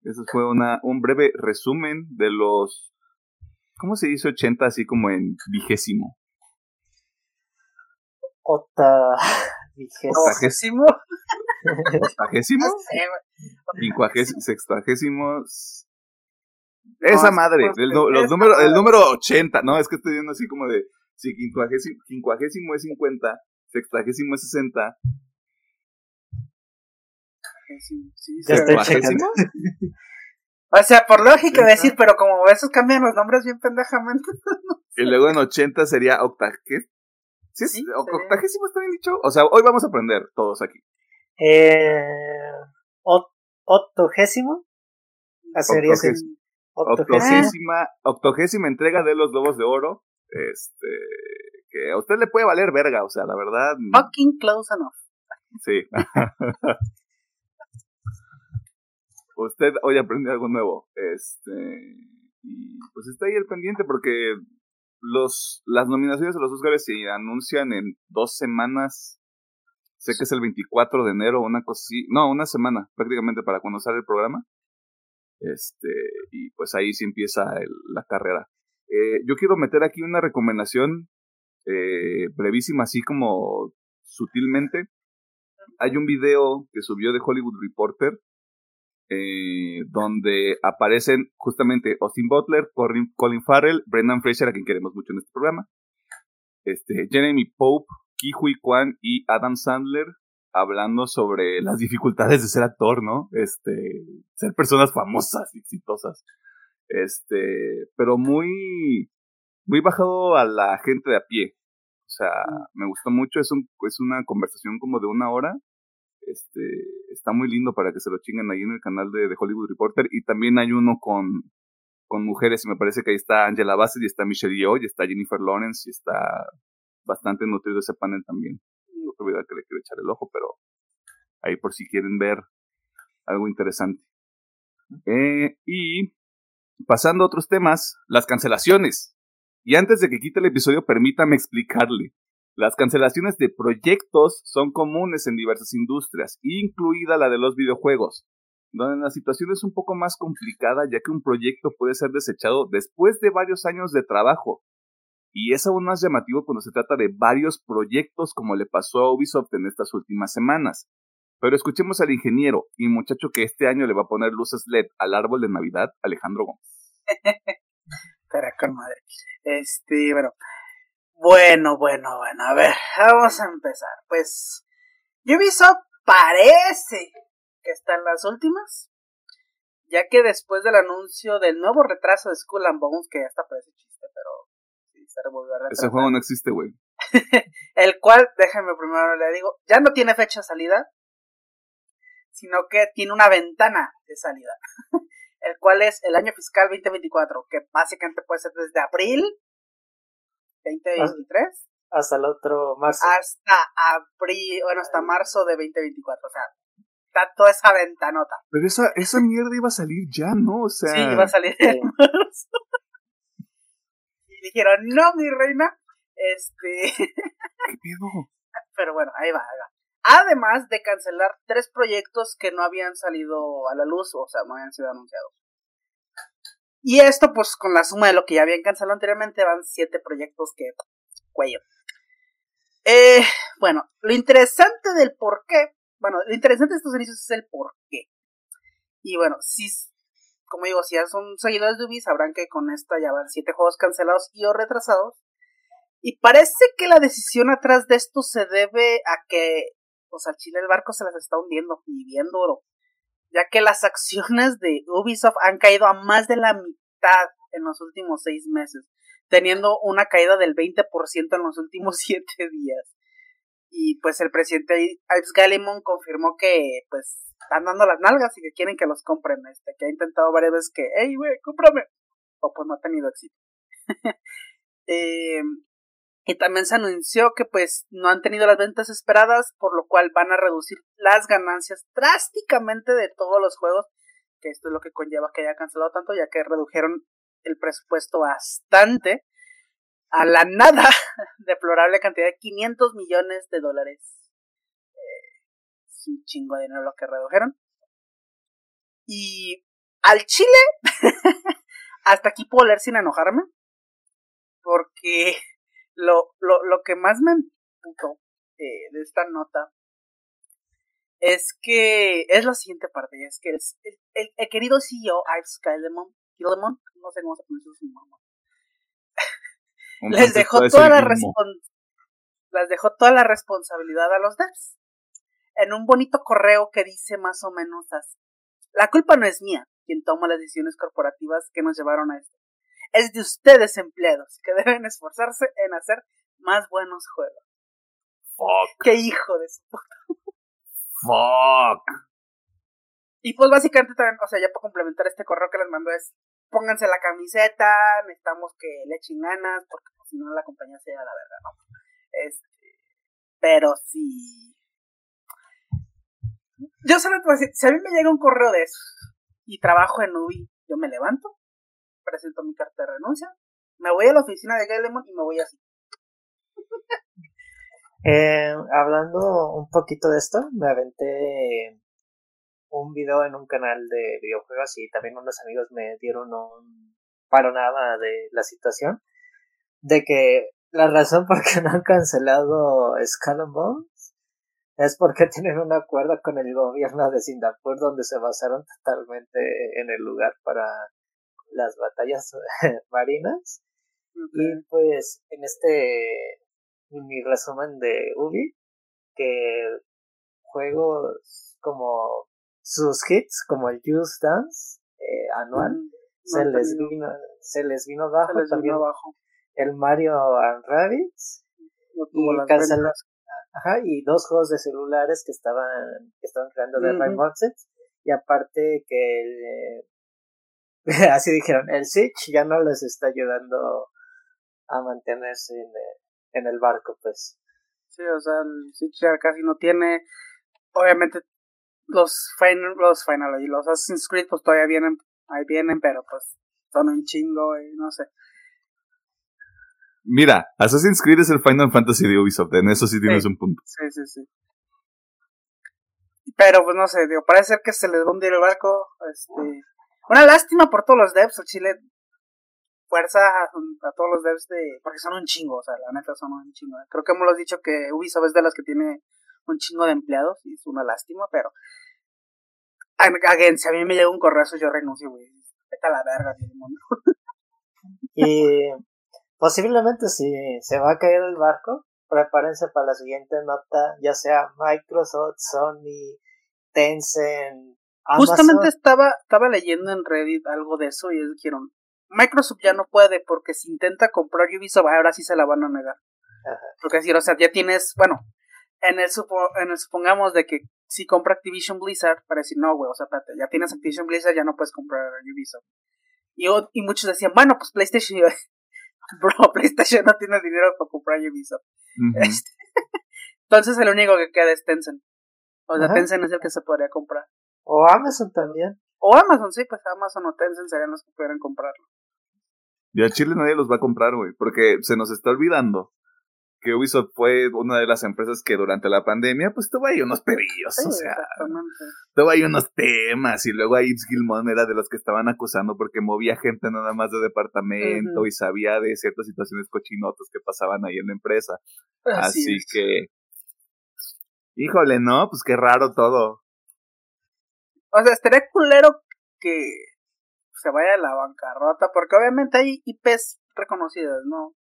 eso fue una, un breve resumen de los, ¿cómo se dice 80 así como en vigésimo? Ota... Vigésimo. ¿Octagésimo? Quincuagésimo, sextuagésimos. Esa madre, el, los números, el número 80, no, es que estoy viendo así como de, si quincuagésimo, quincuagésimo es 50, sextuagésimo es 60. O sea, por lógica decir, pero como esos cambian los nombres bien pendejamente. y luego en 80 sería octagésimo. ¿Sí? sí ¿Octagésimo está bien dicho? O sea, hoy vamos a aprender todos aquí. Eh, octogésimo. Octogésima, octogésima entrega de los Lobos de Oro. Este, que a usted le puede valer verga, o sea, la verdad. Fucking close enough. Sí. usted hoy aprendió algo nuevo. Este, y pues está ahí el pendiente porque los, las nominaciones a los Oscars se anuncian en dos semanas. Sé que es el 24 de enero, una cosa así. No, una semana prácticamente para cuando sale el programa. Este, y pues ahí sí empieza la carrera. Eh, yo quiero meter aquí una recomendación eh, brevísima, así como sutilmente. Hay un video que subió de Hollywood Reporter eh, donde aparecen justamente Austin Butler, Colin Farrell, Brendan Fraser, a quien queremos mucho en este programa, este, Jeremy Pope, Kihui Kwan y Adam Sandler hablando sobre las dificultades de ser actor, ¿no? Este, ser personas famosas, exitosas. Este, pero muy, muy bajado a la gente de a pie. O sea, me gustó mucho, es, un, es una conversación como de una hora este, está muy lindo para que se lo chinguen ahí en el canal de, Hollywood Reporter. Y también hay uno con, con mujeres, y me parece que ahí está Angela Bassett, y está Michelle Yeoh, y está Jennifer Lawrence, y está bastante nutrido ese panel también. Otra vida que le quiero echar el ojo, pero ahí por si quieren ver algo interesante. Eh, y pasando a otros temas, las cancelaciones. Y antes de que quite el episodio, permítame explicarle. Las cancelaciones de proyectos son comunes en diversas industrias, incluida la de los videojuegos, donde la situación es un poco más complicada ya que un proyecto puede ser desechado después de varios años de trabajo. Y es aún más llamativo cuando se trata de varios proyectos como le pasó a Ubisoft en estas últimas semanas. Pero escuchemos al ingeniero y muchacho que este año le va a poner luces LED al árbol de Navidad, Alejandro Gómez. Espera, con madre. Este, bueno, bueno, bueno, bueno, a ver, vamos a empezar. Pues Ubisoft parece que está en las últimas, ya que después del anuncio del nuevo retraso de Skull and Bones, que ya está parece chiste, pero sí, se volvió a retrasar. Ese juego no existe, güey. el cual, déjenme primero le digo, ya no tiene fecha de salida, sino que tiene una ventana de salida, el cual es el año fiscal 2024, que básicamente puede ser desde abril 2023. Hasta el otro marzo. Hasta abril, bueno, hasta marzo de 2024. O sea, está toda esa ventanota. Pero esa, esa mierda iba a salir ya, ¿no? O sea. Sí, iba a salir en marzo. y dijeron, no, mi reina. Este. ¿Qué pedo? Pero bueno, ahí va, ahí va. Además de cancelar tres proyectos que no habían salido a la luz, o sea, no habían sido anunciados. Y esto, pues, con la suma de lo que ya habían cancelado anteriormente, van siete proyectos que. cuello. Eh, bueno, lo interesante del por qué. Bueno, lo interesante de estos inicios es el por qué. Y bueno, si. Como digo, si ya son seguidores de Ubi, sabrán que con esta ya van siete juegos cancelados y o retrasados. Y parece que la decisión atrás de esto se debe a que, pues al Chile el barco se las está hundiendo y bien duro. Ya que las acciones de Ubisoft han caído a más de la mitad en los últimos seis meses, teniendo una caída del 20% en los últimos siete días. Y pues el presidente Ives Gallimon confirmó que pues están dando las nalgas y que quieren que los compren. Este, que ha intentado varias veces que, hey, güey, cómprame. O pues no ha tenido éxito. eh, y también se anunció que pues no han tenido las ventas esperadas, por lo cual van a reducir las ganancias drásticamente de todos los juegos, que esto es lo que conlleva que haya cancelado tanto, ya que redujeron el presupuesto bastante a la nada, deplorable cantidad de 500 millones de dólares. Eh, es un chingo de dinero lo que redujeron. Y al Chile, hasta aquí puedo leer sin enojarme, porque lo, lo, lo que más me emputó eh, de esta nota es que es la siguiente parte, es que el, el, el querido CEO Ives Kailemon, no sé cómo se pronuncia su nombre, les dejó toda la les dejó toda la responsabilidad a los devs en un bonito correo que dice más o menos así. La culpa no es mía, quien toma las decisiones corporativas que nos llevaron a esto es de ustedes empleados que deben esforzarse en hacer más buenos juegos. Fuck. Qué hijo de su puta. Fuck. Y pues básicamente también, o sea, ya para complementar este correo que les mando es, pónganse la camiseta, necesitamos que le echen ganas, porque pues, si no la compañía se la verdad, ¿no? Este, pero si... Yo solo te voy a decir, si a mí me llega un correo de eso y trabajo en Ubi, yo me levanto, presento mi carta de renuncia, me voy a la oficina de Galemon y me voy así. eh, hablando un poquito de esto, me aventé un video en un canal de videojuegos y también unos amigos me dieron un panorama de la situación de que la razón por qué no han cancelado Skull Bones es porque tienen un acuerdo con el gobierno de Singapur donde se basaron totalmente en el lugar para las batallas marinas. Y pues en este mi resumen de Ubi, que juegos como sus hits, como el Just Dance eh, anual, se, les vino, se les vino bajo también el Mario and Rabbids y Ajá, y dos juegos de celulares que estaban que estaban creando de uh y aparte que el, así dijeron, el Switch ya no les está ayudando a mantenerse en el, en el barco, pues. Sí, o sea, el Switch ya casi no tiene, obviamente los final, los final y los Assassin's Creed pues todavía vienen, ahí vienen, pero pues son un chingo y no sé. Mira, Assassin's Creed es el Final Fantasy de Ubisoft, en eso sí tienes un punto. Sí, sí, sí. Pero pues no sé, digo, parece ser que se les va a hundir el barco, este una lástima por todos los devs, el Chile. Fuerza a, todos los devs de. Porque son un chingo, o sea, la neta son un chingo. Creo que hemos dicho que Ubisoft es de las que tiene un chingo de empleados y es una lástima, pero. Again, si a mí me llega un correo, yo renuncio, güey. Vete a la verga, el mundo. y posiblemente si se va a caer el barco, prepárense para la siguiente nota, ya sea Microsoft, Sony, Tencent, Justamente estaba, estaba leyendo en Reddit algo de eso y ellos dijeron, Microsoft ya no puede porque si intenta comprar Ubisoft ahora sí se la van a negar. Porque decir, o sea, ya tienes, bueno, en el, supo, en el supongamos de que si compra Activision Blizzard, para decir, no, güey, o sea, espérate, ya tienes Activision Blizzard, ya no puedes comprar Ubisoft. Y, y muchos decían, bueno, pues PlayStation, bro, PlayStation no tiene dinero para comprar Ubisoft. Este, entonces el único que queda es Tencent. O sea, Tencent es el que se podría comprar. O Amazon también. O Amazon, sí, pues Amazon o Tencent serían los que pudieran comprarlo. Y a Chile nadie los va a comprar, güey, porque se nos está olvidando que Ubisoft fue una de las empresas que durante la pandemia, pues tuvo ahí unos pedillos, o sea, tuvo ahí unos temas, y luego ahí Gilmon era de los que estaban acusando porque movía gente nada más de departamento y sabía de ciertas situaciones cochinotas que pasaban ahí en la empresa. Así, que, híjole, ¿no? Pues qué raro todo. O sea, estaría culero que se vaya a la bancarrota, porque obviamente hay IPs reconocidas, ¿no?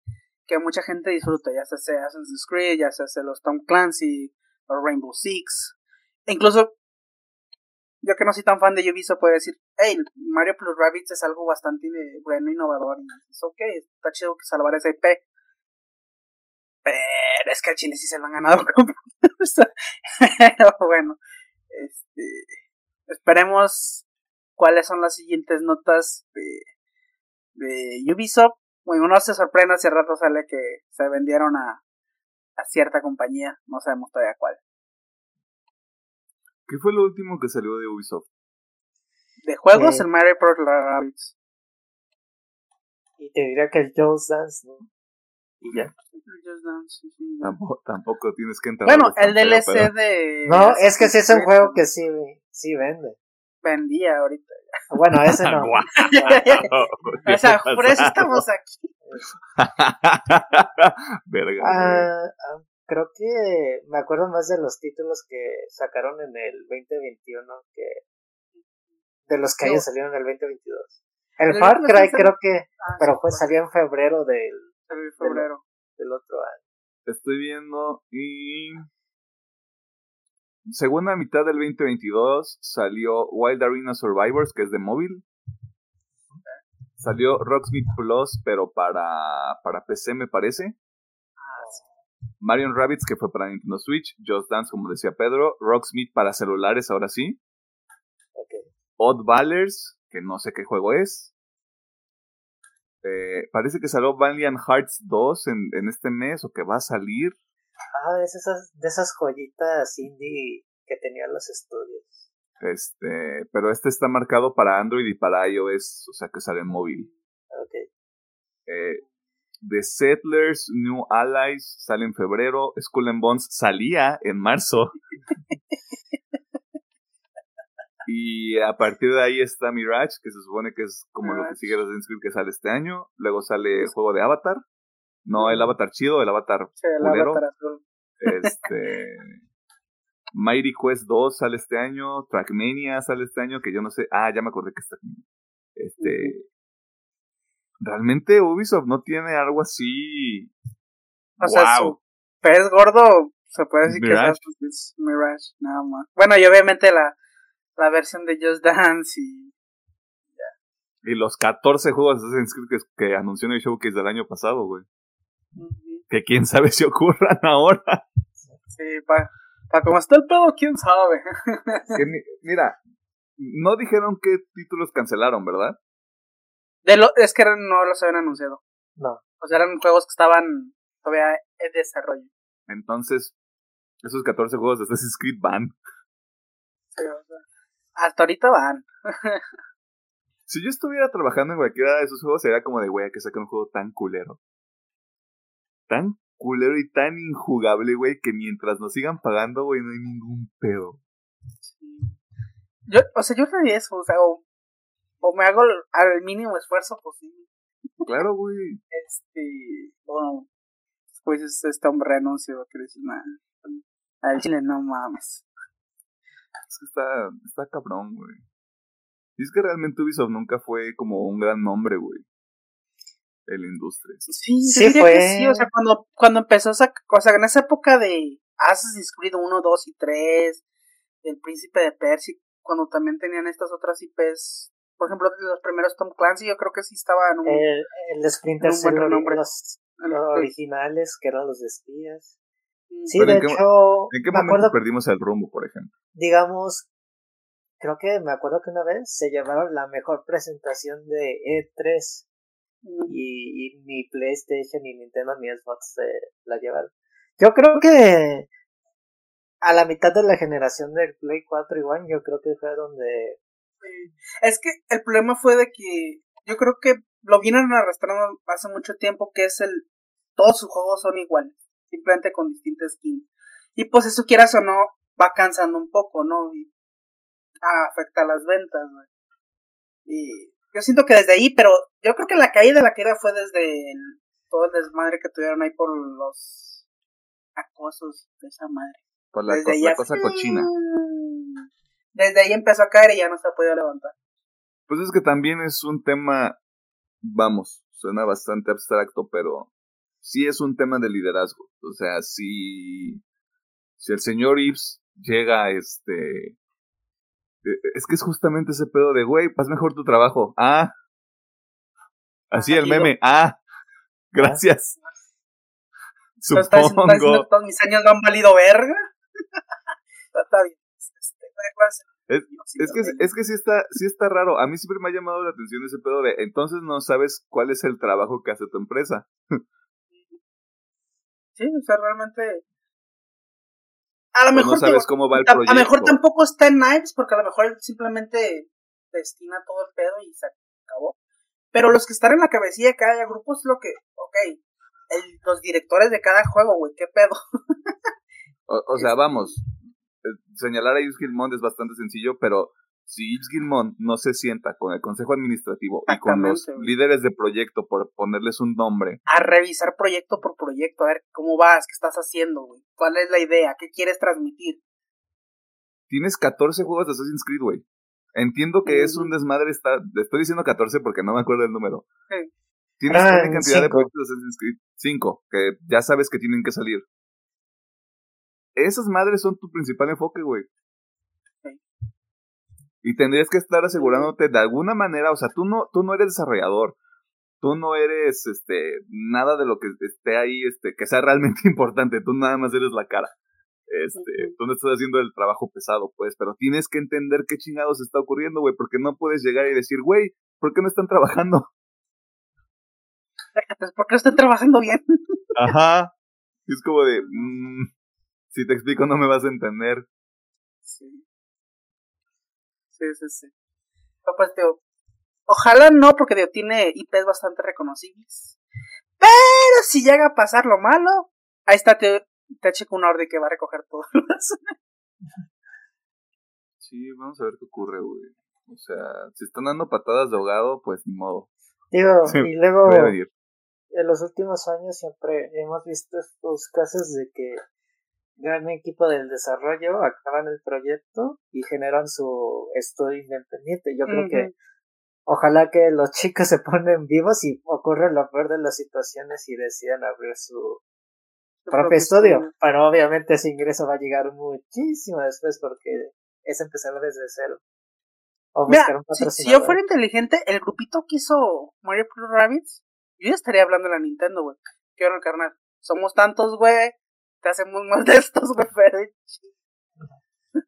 que mucha gente disfruta, ya sea Assassin's Creed, ya sea los Tom Clancy o Rainbow Six. E incluso yo que no soy tan fan de Ubisoft puedo decir, hey, Mario Plus Rabbids es algo bastante bueno, innovador, y es ok, está chido que salvar ese IP. Pero es que al Chile sí se lo han ganado. Pero bueno, este, esperemos cuáles son las siguientes notas de, de Ubisoft. Bueno, uno se sorprende si rato sale que se vendieron a, a cierta compañía, no sabemos todavía cuál. ¿Qué fue lo último que salió de Ubisoft? De juegos, el Mario Pro Rabbids. Y te diría que el Just Dance, ¿no? Y ya. Just Dance, sí, Tampoco, tampoco, tienes que entrar. Bueno, el DLC de. No, es que sí es un juego que sí, sí vende. Vendía ahorita. Bueno, ese no. o sea, por eso estamos aquí. Verga. Ah, ah, creo que me acuerdo más de los títulos que sacaron en el 2021 que de los que hayan salido en el 2022. El Far Cry creo que, ah, pero fue salió en febrero del, febrero. del otro año. Estoy viendo y segunda mitad del 2022 salió Wild Arena Survivors, que es de móvil. Salió Rocksmith Plus, pero para, para PC me parece. Marion Rabbits, que fue para Nintendo Switch. Just Dance, como decía Pedro. Rocksmith para celulares, ahora sí. Odd Ballers, que no sé qué juego es. Eh, parece que salió Valiant Hearts 2 en, en este mes, o que va a salir. Ah, es esas, de esas joyitas indie que tenían los estudios. Este, pero este está marcado para Android y para iOS, o sea que sale en móvil. Ok. Eh, The Settlers, New Allies sale en febrero. Skull and Bones salía en marzo. y a partir de ahí está Mirage, que se supone que es como lo que sigue Assassin's Creed que sale este año. Luego sale el juego de Avatar. No el Avatar chido, el Avatar sí, el Avatar azul. Este. Mighty Quest 2 sale este año. Trackmania sale este año. Que yo no sé. Ah, ya me acordé que está. Este. Realmente Ubisoft no tiene algo así. O sea, su pez gordo se puede decir que es Mirage, nada más. Bueno, y obviamente la, la versión de Just Dance y. Y los 14 juegos de Assassin's Creed que, que anunció en el showcase del año pasado, güey que quién sabe si ocurran ahora. Sí, para pa como está el pedo, quién sabe. mira, no dijeron qué títulos cancelaron, ¿verdad? De lo, es que no los habían anunciado. No. O sea, eran juegos que estaban todavía en desarrollo. Entonces, esos 14 juegos de Assassin's Creed van. Sí, o sea, hasta ahorita van. si yo estuviera trabajando en cualquiera de esos juegos, sería como de, güey, que saque un juego tan culero tan culero y tan injugable, güey, que mientras nos sigan pagando, güey, no hay ningún pedo. Yo, o sea, yo haría eso, o sea, o, me hago al mínimo esfuerzo posible. Claro, güey. Este, bueno, después este hombre renuncio, que nada, al chile no mames. Es que está, está cabrón, güey. Y es que realmente Ubisoft nunca fue como un gran nombre, güey en la industria. Sí, sí fue. sí, o sea, cuando, cuando empezó esa, o sea, en esa época de Assassin's Creed 1, 2 y 3, El Príncipe de Persia, cuando también tenían estas otras IPs, por ejemplo, los primeros Tom Clancy, yo creo que sí estaban un, el, el Splinter Cell, los, originales, que eran los de espías. Sí, de hecho. ¿En qué momento perdimos el rumbo, por ejemplo? Digamos, creo que me acuerdo que una vez se llevaron la mejor presentación de E3 y, ni PlayStation ni Nintendo ni Xbox se la llevaron. Yo creo que a la mitad de la generación del Play 4 y One, yo creo que fue donde... Es que el problema fue de que yo creo que lo vienen arrastrando hace mucho tiempo, que es el... Todos sus juegos son iguales, simplemente con distintas skins. Y pues eso quieras o no, va cansando un poco, ¿no? Y afecta las ventas, güey. Y yo siento que desde ahí, pero yo creo que la caída de la caída fue desde todo el desmadre que tuvieron ahí por los acosos de esa madre. Por la, cosa cochina. Desde ahí empezó a caer y ya no se ha podido levantar. Pues es que también es un tema, vamos, suena bastante abstracto, pero sí es un tema de liderazgo. O sea, si, si el señor Ives llega, este, e, es que es justamente ese pedo de, güey, haz mejor tu trabajo. Ah. Así el meme. Ah. Gracias. Supongo. todos mis años no han valido verga? Está bien. Este, es, que, es que sí está, sí está raro. A mí siempre me ha llamado la atención ese pedo de entonces no sabes cuál es el trabajo que hace tu empresa. sí, o sea, realmente a lo mejor. No sabes cómo va el proyecto. A lo mejor tampoco está en Knives, porque a lo mejor simplemente destina todo el pedo y se acabó. Pero los que están en la cabecilla de cada grupo es lo que. Ok, los directores de cada juego, güey, qué pedo. o, sea, vamos. Eh, señalar a Yves Gilmond es bastante sencillo, pero si Yves Gilmond no se sienta con el consejo administrativo y con los líderes de proyecto por ponerles un nombre. A revisar proyecto por proyecto, a ver cómo vas, qué estás haciendo, güey. ¿Cuál es la idea? ¿Qué quieres transmitir? Tienes 14 juegos de Assassin's Creed, güey. Entiendo que es un desmadre estar... Estoy diciendo 14 porque no me acuerdo el número. Tienes ah, una cantidad de proyectos de Assassin's Creed. 5, que ya sabes que tienen que salir. Esas madres son tu principal enfoque, güey. Y tendrías que estar asegurándote de alguna manera, o sea, tú no, tú no eres desarrollador, tú no eres este nada de lo que esté ahí, este, que sea realmente importante, tú nada más eres la cara. Este, tú no estás haciendo el trabajo pesado, pues, pero tienes que entender qué chingados está ocurriendo, güey, porque no puedes llegar y decir, güey, ¿por qué no están trabajando? Pues porque no están trabajando bien. Ajá. Es como de, mmm, si te explico no me vas a entender. Sí. Sí, sí, sí. pues, ojalá no, porque digo, tiene IPs bastante reconocibles. Pero si llega a pasar lo malo, ahí está te, checo un orden que va a recoger todo. sí, vamos a ver qué ocurre, güey. O sea, si están dando patadas de ahogado, pues ni modo. Digo, y luego, en los últimos años siempre hemos visto estos casos de que gran equipo del desarrollo acaban el proyecto y generan su estudio independiente. Yo creo que ojalá que los chicos se ponen vivos y ocurre lo peor de las situaciones y decidan abrir su propio estudio. Pero obviamente ese ingreso va a llegar muchísimo después porque es empezar desde cero. O Mira, si, yo fuera inteligente, el grupito que hizo Mario Plus Rabbids, yo ya estaría hablando de la Nintendo, güey. ¿Qué onda, carnal? Somos tantos, güey te hacemos más de estos, güey,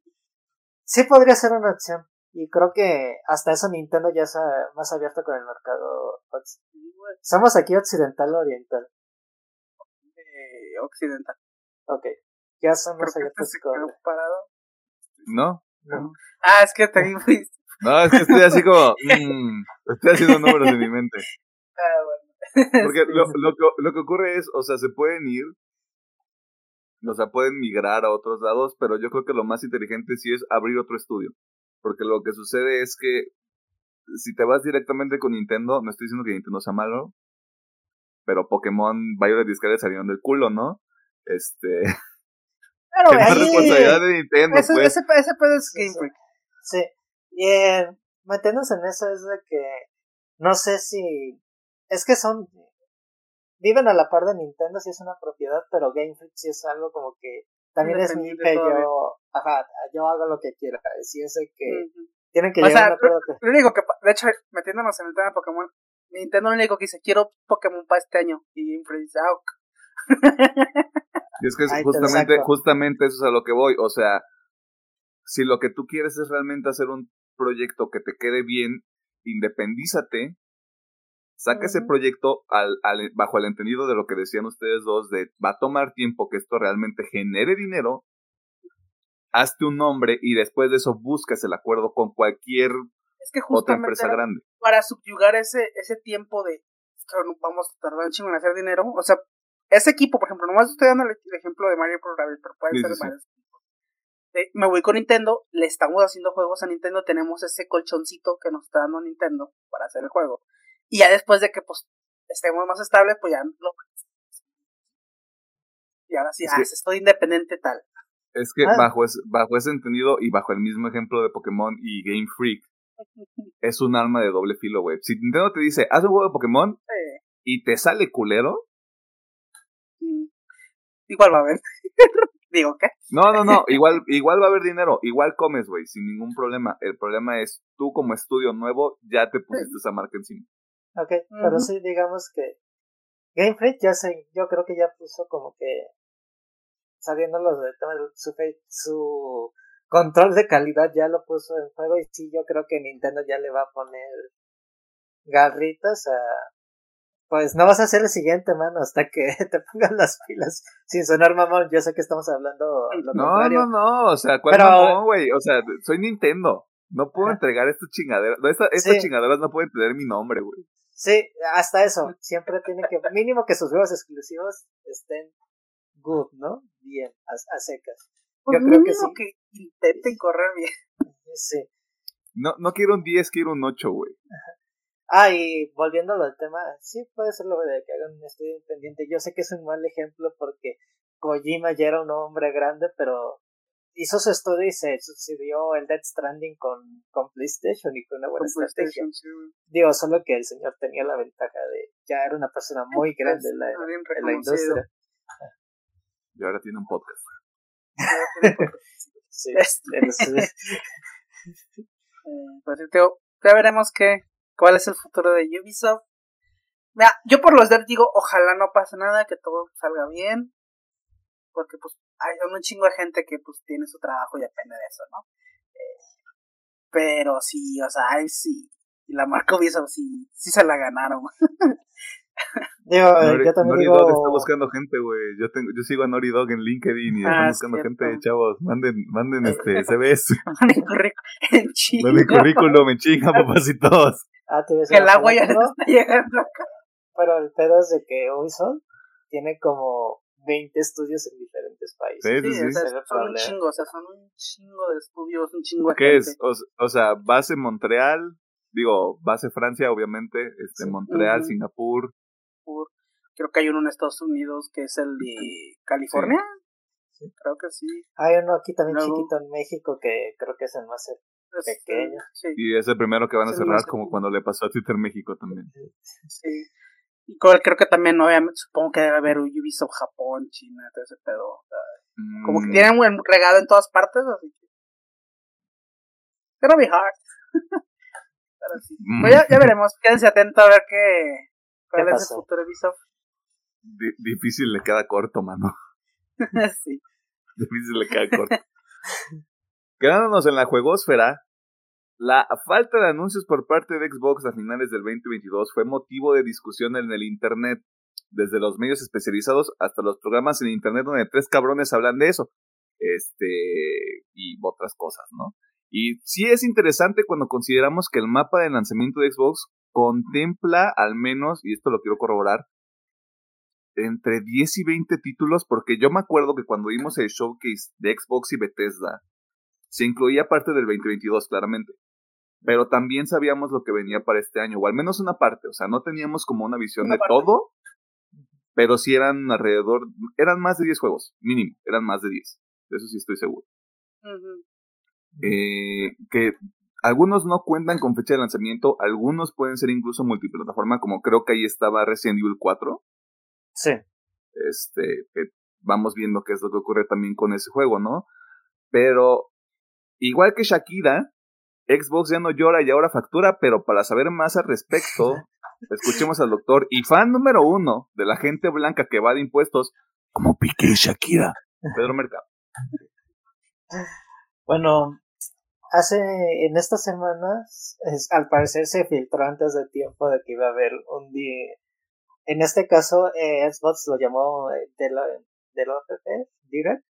Sí podría ser una opción. Y creo que hasta eso Nintendo ya está más abierto con el mercado. ¿Somos aquí occidental o oriental? Eh, occidental. Ok. Ya somos abiertos con... parado. ¿No? No. Ah, es que te fuiste. No, es que estoy así como. Mmm, estoy haciendo números en mi mente. Ah, bueno. Porque lo, lo, lo que ocurre es, o sea, se pueden ir o sea, pueden migrar a otros lados, pero yo creo que lo más inteligente sí es abrir otro estudio. Porque lo que sucede es que si te vas directamente con Nintendo, no estoy diciendo que Nintendo sea malo, pero Pokémon Violet Discard salieron del culo, ¿no? Este. Pero que ahí, responsabilidad de Nintendo. Ese, pues. ese, ese pedo es Game Freak. Sí. Y eh, metiéndose en eso es de que no sé si. Es que son viven a la par de Nintendo si es una propiedad, pero Game Freak sí es algo como que también es mi IP, yo, ajá, yo hago lo que quiera, si es el que tienen que llegar a un Lo único que, de hecho, metiéndonos en el tema de Pokémon, Nintendo lo único que dice, quiero Pokémon para este año, y Game Freak dice, ah, Y es que justamente, justamente eso es a lo que voy, o sea, si lo que tú quieres es realmente hacer un proyecto que te quede bien, independízate Saca ese proyecto al, al, bajo el entendido de lo que decían ustedes dos, de va a tomar tiempo que esto realmente genere dinero hazte un nombre y después de eso buscas el acuerdo con cualquier es que otra empresa grande. Para subyugar ese, ese tiempo de vamos a tardar un chingo en hacer dinero, o sea, ese equipo, por ejemplo, nomás estoy dando el, ejemplo de Mario Pro pero puede ser varios me voy con Nintendo, le estamos haciendo juegos a Nintendo, tenemos ese colchoncito que nos está dando Nintendo para hacer el juego. Y ya después de que pues estemos más estables, pues ya lo y ahora sí, ah, estoy independiente tal. Es que ah. bajo, bajo ese entendido y bajo el mismo ejemplo de Pokémon y Game Freak, es un arma de doble filo, güey. Si Nintendo te dice, haz un juego de Pokémon y te sale culero. Mm. Igual va a haber. Digo, ¿qué? No, no, no, igual, igual va a haber dinero, igual comes, güey, sin ningún problema. El problema es, tú como estudio nuevo, ya te pusiste esa marca encima. Ok, pero sí, digamos que Game Freak ya sé, yo creo que ya puso como que, sabiendo los detalles, su, su control de calidad ya lo puso en juego y sí, yo creo que Nintendo ya le va a poner garritas a, pues no vas a ser el siguiente, mano, hasta que te pongan las pilas sin sonar mamón. Yo sé que estamos hablando lo No, no, no, o sea, ¿cuál mamón, güey? O sea, soy Nintendo. No puedo entregar estas chingaderas. estas chingaderas no pueden tener mi nombre, güey. Sí, hasta eso. Siempre tiene que, mínimo que sus juegos exclusivos estén good, ¿no? Bien, a, secas. Yo creo que sí. que intenten correr bien. Sí. No, no quiero un 10, quiero un 8, güey. Ah, y volviendo al tema, sí puede ser lo de que hagan un estudio independiente. Yo sé que es un mal ejemplo porque Kojima ya era un hombre grande, pero hizo su estudio y se sucedió el Dead Stranding con, con PlayStation y con una buena estrategia. Digo, solo que el señor tenía la ventaja de ya era una persona muy grande en la, en la industria. Y ahora tiene un podcast. sí, este, eh, pues, ya veremos qué, cuál es el futuro de Ubisoft. Mira, yo por los devs digo, ojalá no pase nada, que todo salga bien. Porque pues hay un chingo de gente que pues tiene su trabajo y depende de eso, ¿no? Eh, pero sí, o sea, ay, sí. Y la marca Ubisoft sí, sí se la ganaron. Digo, yo también Nori Dog está buscando gente, güey. Yo tengo, yo sigo a Nori Dog en LinkedIn y están ah, buscando gente, chavos. Manden, manden este CVs. manden currículum chinga. Manden currículum en chinga, papacitos. Ah, que el agua ya está llegando acá. Pero el pedo es de que Ubisoft tiene como 20 estudios en diferentes países. Sí, sí, sí. son un chingo, o sea, son un chingo de estudios, un chingo de ¿Qué es? O, sea, base Montreal, digo, base Francia, obviamente, este, Montreal, Singapur. Creo que hay uno en Estados Unidos que es el de California. Sí. Creo que sí. Hay uno aquí también chiquito en México que creo que es el más pequeño. Y es el primero que van a cerrar, como cuando le pasó a Twitter México también. Sí. Y creo que también, obviamente, supongo que debe haber Ubisoft Japón, China, todo ese pedo. Como que mm. tienen un regado en todas partes, así que. Pero be hard. Pero sí. Mm. Pues ya, ya, veremos. Quédense atentos a ver qué. ¿Cuál es el futuro de Ubisoft? difícil le queda corto, mano. sí. Difícil le queda corto. Quedándonos en la juegosfera, la falta de anuncios por parte de Xbox a finales del 2022 fue motivo de discusión en el Internet, desde los medios especializados hasta los programas en Internet donde tres cabrones hablan de eso, este, y otras cosas, ¿no? Y sí es interesante cuando consideramos que el mapa de lanzamiento de Xbox contempla al menos, y esto lo quiero corroborar, entre 10 y 20 títulos, porque yo me acuerdo que cuando vimos el showcase de Xbox y Bethesda, se incluía parte del 2022, claramente. Pero también sabíamos lo que venía para este año, o al menos una parte, o sea, no teníamos como una visión de todo, pero sí eran alrededor, eran más de 10 juegos, mínimo, eran más de 10, de eso sí estoy seguro. eh, que algunos no cuentan con fecha de lanzamiento, algunos pueden ser incluso multiplataforma, como creo que ahí estaba Resident Evil 4. Sí. Este, vamos viendo qué es lo que ocurre también con ese juego, ¿no? Pero, igual que Shakira, Xbox ya no llora y ahora factura, pero para saber más al respecto, escuchemos al doctor y fan número uno de la gente blanca que va de impuestos, como Piqué y Shakira, Pedro Mercado. Bueno, hace, en estas semanas, al parecer se filtró antes de tiempo de que iba a haber un día, en este caso, eh, Xbox lo llamó eh, de la, de la Direct,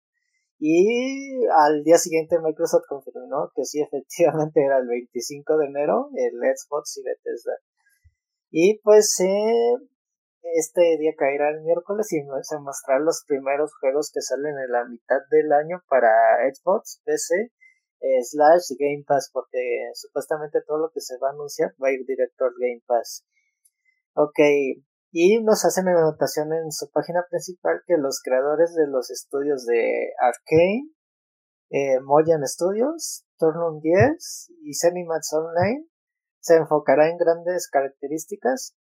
Y al día siguiente Microsoft confirmó que sí, efectivamente era el 25 de enero, el Xbox y Bethesda. Y pues este día caerá el miércoles y se mostrarán los primeros juegos que salen en la mitad del año para Xbox, PC, eh, slash Game Pass, porque supuestamente todo lo que se va a anunciar va a ir directo al Game Pass. Ok, y nos hacen la anotación en su página principal que los creadores de los estudios de Arkane, eh, Moyan Studios, Turnum 10 y Cinemax Online se enfocará en grandes características,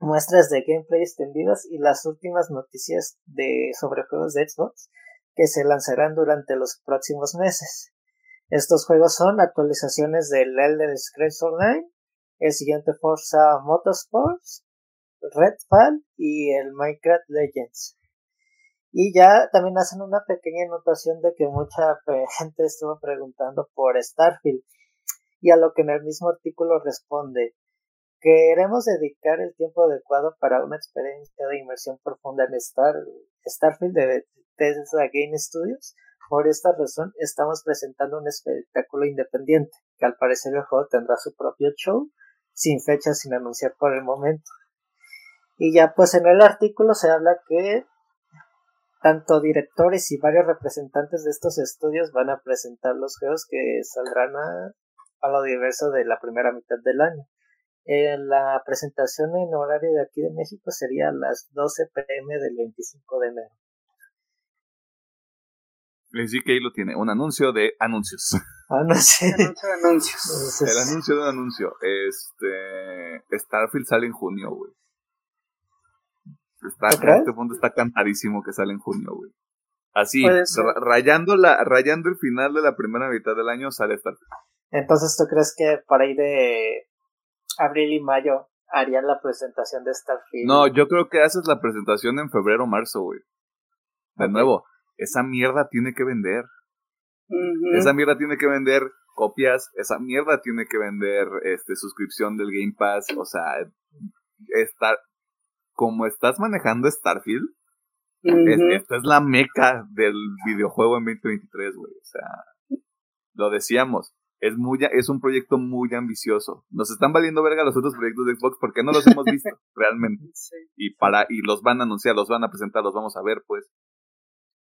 muestras de gameplay extendidas y las últimas noticias de sobre juegos de Xbox que se lanzarán durante los próximos meses. Estos juegos son actualizaciones del Elder Scrolls Online, el siguiente Forza Motorsports, Redfall y el Minecraft Legends. Y ya también hacen una pequeña anotación de que mucha gente estuvo preguntando por Starfield. Y a lo que en el mismo artículo responde, queremos dedicar el tiempo adecuado para una experiencia de inmersión profunda en Star, Starfield de Tesla Game Studios. Por esta razón estamos presentando un espectáculo independiente, que al parecer el juego tendrá su propio show, sin fecha, sin anunciar por el momento. Y ya pues en el artículo se habla que tanto directores y varios representantes de estos estudios van a presentar los juegos que saldrán a, lo diverso de la primera mitad del año. la presentación en horario de aquí de México sería a las 12 pm del 25 de enero. Sí que ahí lo tiene, un anuncio de anuncios. Anuncio de anuncios. El anuncio de un anuncio. Este Starfield sale en junio, güey. Está, este punto está cantadísimo que sale en junio, güey. Así, rayando, la, rayando el final de la primera mitad del año sale Starfield. Entonces, ¿tú crees que por ahí de abril y mayo harían la presentación de Starfield? No, yo creo que haces la presentación en febrero o marzo, güey. De nuevo, esa mierda tiene que vender. Esa mierda tiene que vender copias, esa mierda tiene que vender este suscripción del Game Pass, o sea, estar como estás manejando Starfield, esta es la meca del videojuego en 2023, güey. O sea, lo decíamos, es, muy, es un proyecto muy ambicioso. Nos están valiendo verga los otros proyectos de Xbox porque no los hemos visto realmente. Y, para, y los van a anunciar, los van a presentar, los vamos a ver, pues.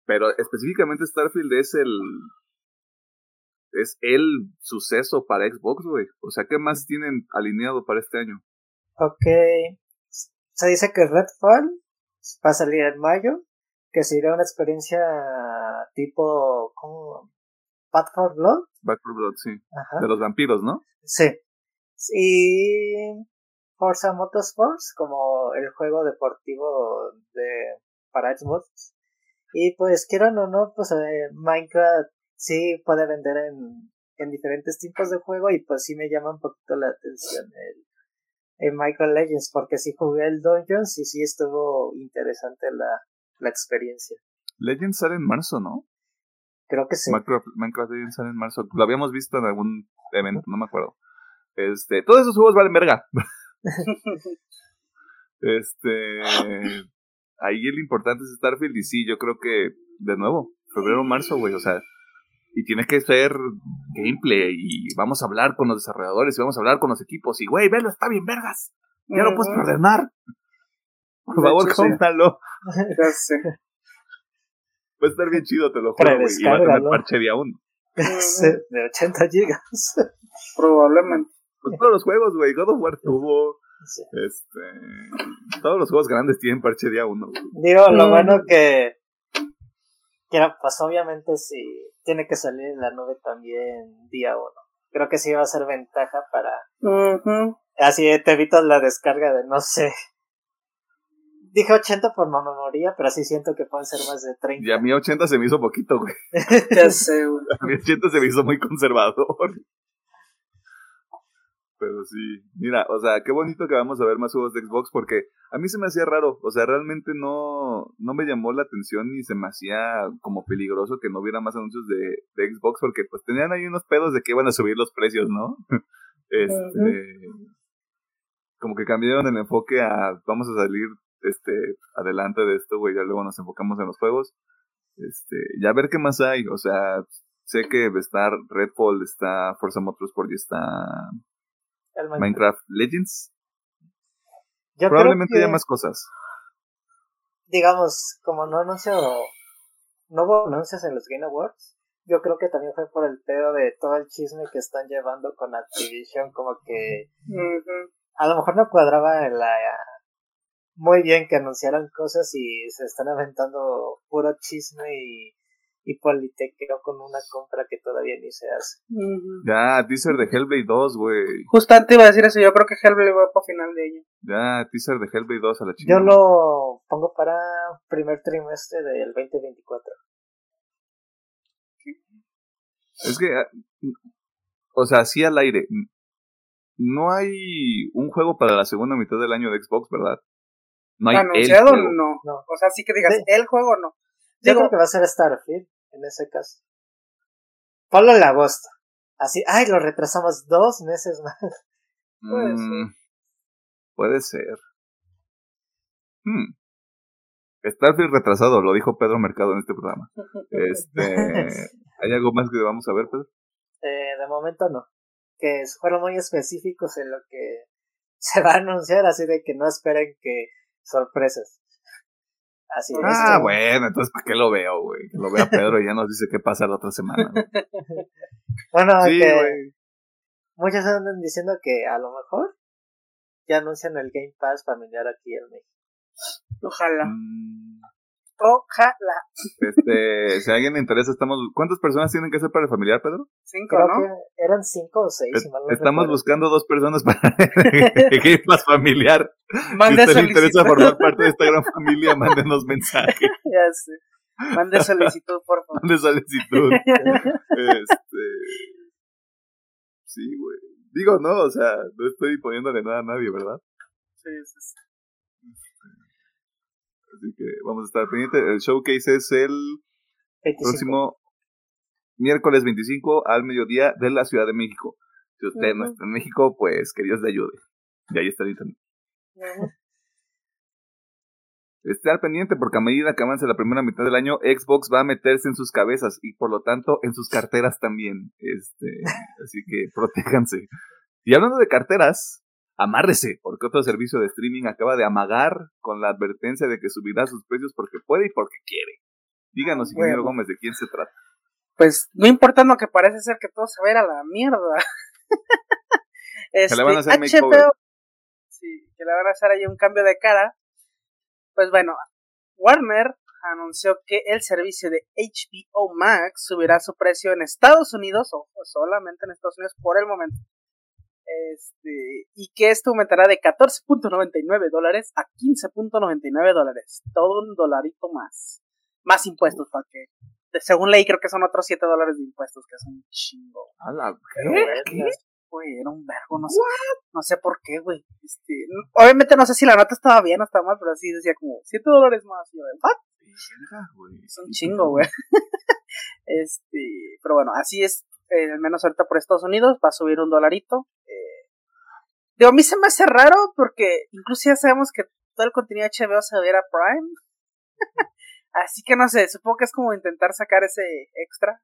Pero específicamente Starfield es el. Es el suceso para Xbox, güey. O sea, ¿qué más tienen alineado para este año? Ok. Se dice que Redfall va a salir en mayo, que sería una experiencia tipo como Back for Blood. Back for Blood, sí. De los vampiros, ¿no? Sí. Y Forza Motorsports como el juego deportivo de para Xbox. Y pues quieran o no, pues eh, Minecraft sí puede vender en, en diferentes tipos de juego y pues sí me llama un poquito la atención el en Michael Legends, porque sí jugué el Dungeons y sí estuvo interesante la, la experiencia. Legends sale en marzo, ¿no? Creo que sí. Minecraft, Legends sale en marzo. Lo habíamos visto en algún evento, no me acuerdo. Este, todos esos juegos valen verga. este, ahí el importante es Starfield y sí, yo creo que, de nuevo, febrero, marzo, güey, o sea, y tiene que ser gameplay y vamos a hablar con los desarrolladores y vamos a hablar con los equipos y güey, velo, está bien vergas. Ya lo puedes ordenar. Por favor, cómpralo. Ya sé. Va a estar bien chido, te lo juro, güey. Y va a tener parche día 1. de 80 gigas. Probablemente. Pues todos los juegos, güey. God of War tuvo. Este. Todos los juegos grandes tienen parche día 1. Digo, lo mm. bueno que. Que pues obviamente si tiene que salir en la nube también día uno. Creo que sí va a ser ventaja para... Así te evitas la descarga de, no sé... Dije 80 por memoria, pero sí siento que pueden ser más de 30. Y a mí 80 se me hizo poquito, güey. ya sé, güey. A mí 80 se me hizo muy conservador. Pero sí, mira, o sea, qué bonito que vamos a ver más juegos de Xbox porque a mí se me hacía raro, o sea, realmente no, no me llamó la atención ni se me hacía como peligroso que no hubiera más anuncios de, de Xbox porque pues tenían ahí unos pedos de que iban a subir los precios, ¿no? este, como que cambiaron el enfoque a vamos a salir este adelante de esto, güey, ya luego nos enfocamos en los juegos. Este, ya ver qué más hay. O sea, sé que está Redfall, está Forza Motorsport y está Minecraft. Legends. Probablemente haya más cosas. Digamos, como no anuncio, no hubo anuncios en los Game Awards, yo creo que también fue por el pedo de todo el chisme que están llevando con Activision, como que a lo mejor no cuadraba en la muy bien que anunciaran cosas y se están aventando puro chisme y, y politiqueo con una compra que todavía ni se hace. Ya, teaser de Hellblade 2, güey. Justamente iba a decir eso, yo creo que Hellblade va para final de ello. Ya, teaser de Hellblade 2 a la chica. Yo lo pongo para primer trimestre del 2024. Es que, ah, o sea, sí al aire. No hay un juego para la segunda mitad del año de Xbox, ¿verdad? No hay ¿Anunciado no. no. O sea, sí que digas, el juego no. Yo creo que va a ser Starfield, en ese caso. Ponlo en agosto. Así, ay, lo retrasamos dos meses más. Puede ser. Mm, puede ser. Hmm. Starfield retrasado, lo dijo Pedro Mercado en este programa. Este, ¿Hay algo más que vamos a ver, Pedro? Eh, de momento no. Que fueron muy específicos en lo que se va a anunciar, así de que no esperen que sorpresas. Así Ah, bueno, entonces ¿para qué lo veo, güey? Que lo vea Pedro y ya nos dice qué pasa la otra semana. bueno, que muchos andan diciendo que a lo mejor ya anuncian el Game Pass familiar aquí en México. Ojalá. Mm. Ojalá. Este, si a alguien le interesa, estamos. ¿Cuántas personas tienen que ser para el familiar, Pedro? Cinco, ¿no? eran cinco o seis. estamos buscando dos personas para el Pass familiar. Mande si usted le interesa formar parte de esta gran familia, mándenos mensaje. ya sé. Mande solicitud, por favor. Mande solicitud. este. Sí, güey. Digo, no, o sea, no estoy poniéndole nada a nadie, ¿verdad? Sí, sí, sí. Así que vamos a estar pendientes. El showcase es el próximo miércoles 25 al mediodía de la Ciudad de México. Si usted no está en México, pues que Dios le ayude. Y ahí está el internet. Esté al pendiente porque a medida que avance la primera mitad del año, Xbox va a meterse en sus cabezas y por lo tanto en sus carteras también. Este, así que protéjanse. Y hablando de carteras, amárrese, porque otro servicio de streaming acaba de amagar con la advertencia de que subirá sus precios porque puede y porque quiere. Díganos, ingeniero Gómez, ¿de quién se trata? Pues no importa lo que parece ser que todo se va a ir a la mierda. este, le van a hacer HBO, Sí, que le van a hacer ahí un cambio de cara. Pues bueno, Warner anunció que el servicio de HBO Max subirá su precio en Estados Unidos, o solamente en Estados Unidos por el momento. Este, y que esto aumentará de 14.99 dólares a 15.99 dólares. Todo un dolarito más. Más impuestos, para que. Según ley, creo que son otros 7 dólares de impuestos, que es un chingo. A la. Güey, era un vergo, no sé. No sé por qué, güey. Este, obviamente no sé si la nota estaba bien o estaba mal, pero así decía como 7 dólares más. Y yo, Es un chingo, güey. este, pero bueno, así es eh, al menos ahorita por Estados Unidos, va a subir un dolarito. Eh, digo, a mí se me hace raro porque incluso ya sabemos que todo el contenido de HBO se va a ir a Prime. Así que no sé, supongo que es como intentar sacar ese extra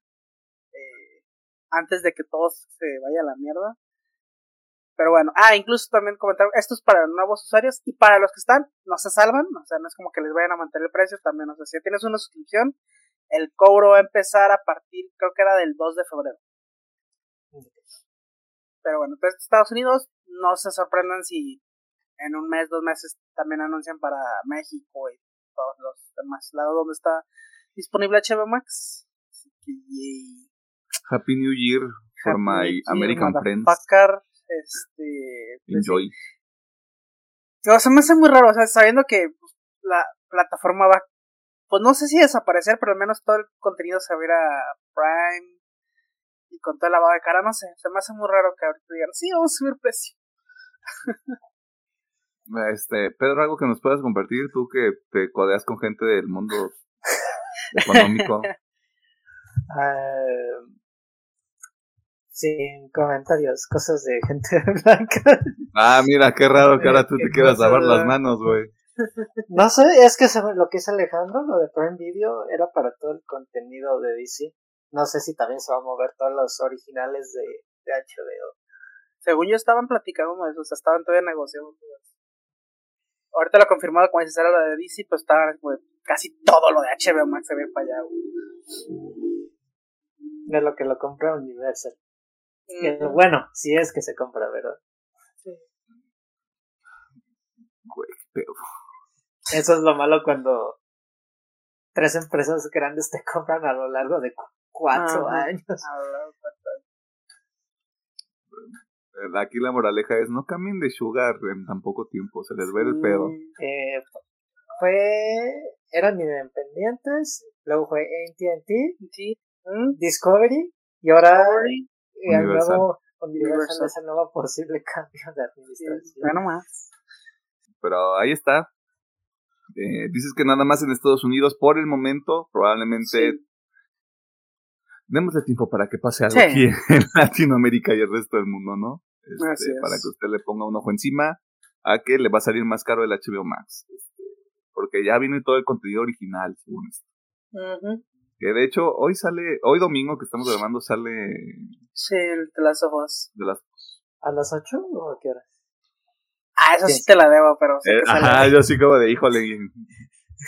eh, antes de que todo se vaya a la mierda. Pero bueno, ah, incluso también comentar, esto es para nuevos usuarios y para los que están, no se salvan, o sea, no es como que les vayan a mantener el precio, también, o sea, si tienes una suscripción, el cobro va a empezar a partir, creo que era del 2 de febrero. Pero bueno, entonces Estados Unidos no se sorprendan si en un mes, dos meses también anuncian para México y todos los demás lados donde está disponible HBO Max. Happy New Year for my American friends. este, pues Enjoy. O sea, me hace muy raro, o sea, sabiendo que pues, la plataforma va, pues no sé si desaparecer, pero al menos todo el contenido se va a ir a Prime, y con toda la lavado de cara, no sé, se me hace muy raro que ahorita digan, sí, vamos a subir precio. Este, Pedro, algo que nos puedas compartir, tú que te codeas con gente del mundo económico. Uh, sin comentarios, cosas de gente blanca. Ah, mira, qué raro que ahora tú te quieras lavar las manos, güey. No sé, es que lo que es Alejandro, lo de Prime Video, era para todo el contenido de DC. No sé si también se va a mover todos los originales de, de HBO. Según yo estaban platicando eso, o sea, estaban todavía negociando Ahorita lo confirmado, como dices, era lo de DC, pues estaba casi todo lo de HBO Max se ve para allá, De lo que lo compra Universal. Bueno, si es que se compra, ¿verdad? Sí. Güey, pero... Eso es lo malo cuando tres empresas grandes te compran a lo largo de cuatro años. Aquí la moraleja es no cambien de sugar en tan poco tiempo, se les ve el pedo. Eh, fue, eran independientes, luego fue AT&T, Discovery y ahora el nuevo Universal es el nuevo posible cambio de administración. Bueno más. Pero ahí está. Eh, dices que nada más en Estados Unidos por el momento, probablemente démosle tiempo para que pase algo aquí en Latinoamérica y el resto del mundo, ¿no? Este, para que usted le ponga un ojo encima a que le va a salir más caro el HBO Max. Este, porque ya viene todo el contenido original, según esto. Que de hecho, hoy sale, hoy domingo que estamos grabando sale... Sí, el de las ojos. De las... ¿A las 8 o a qué hora? Ah, eso sí te la debo, pero... Eh, ajá, yo sí como de, híjole,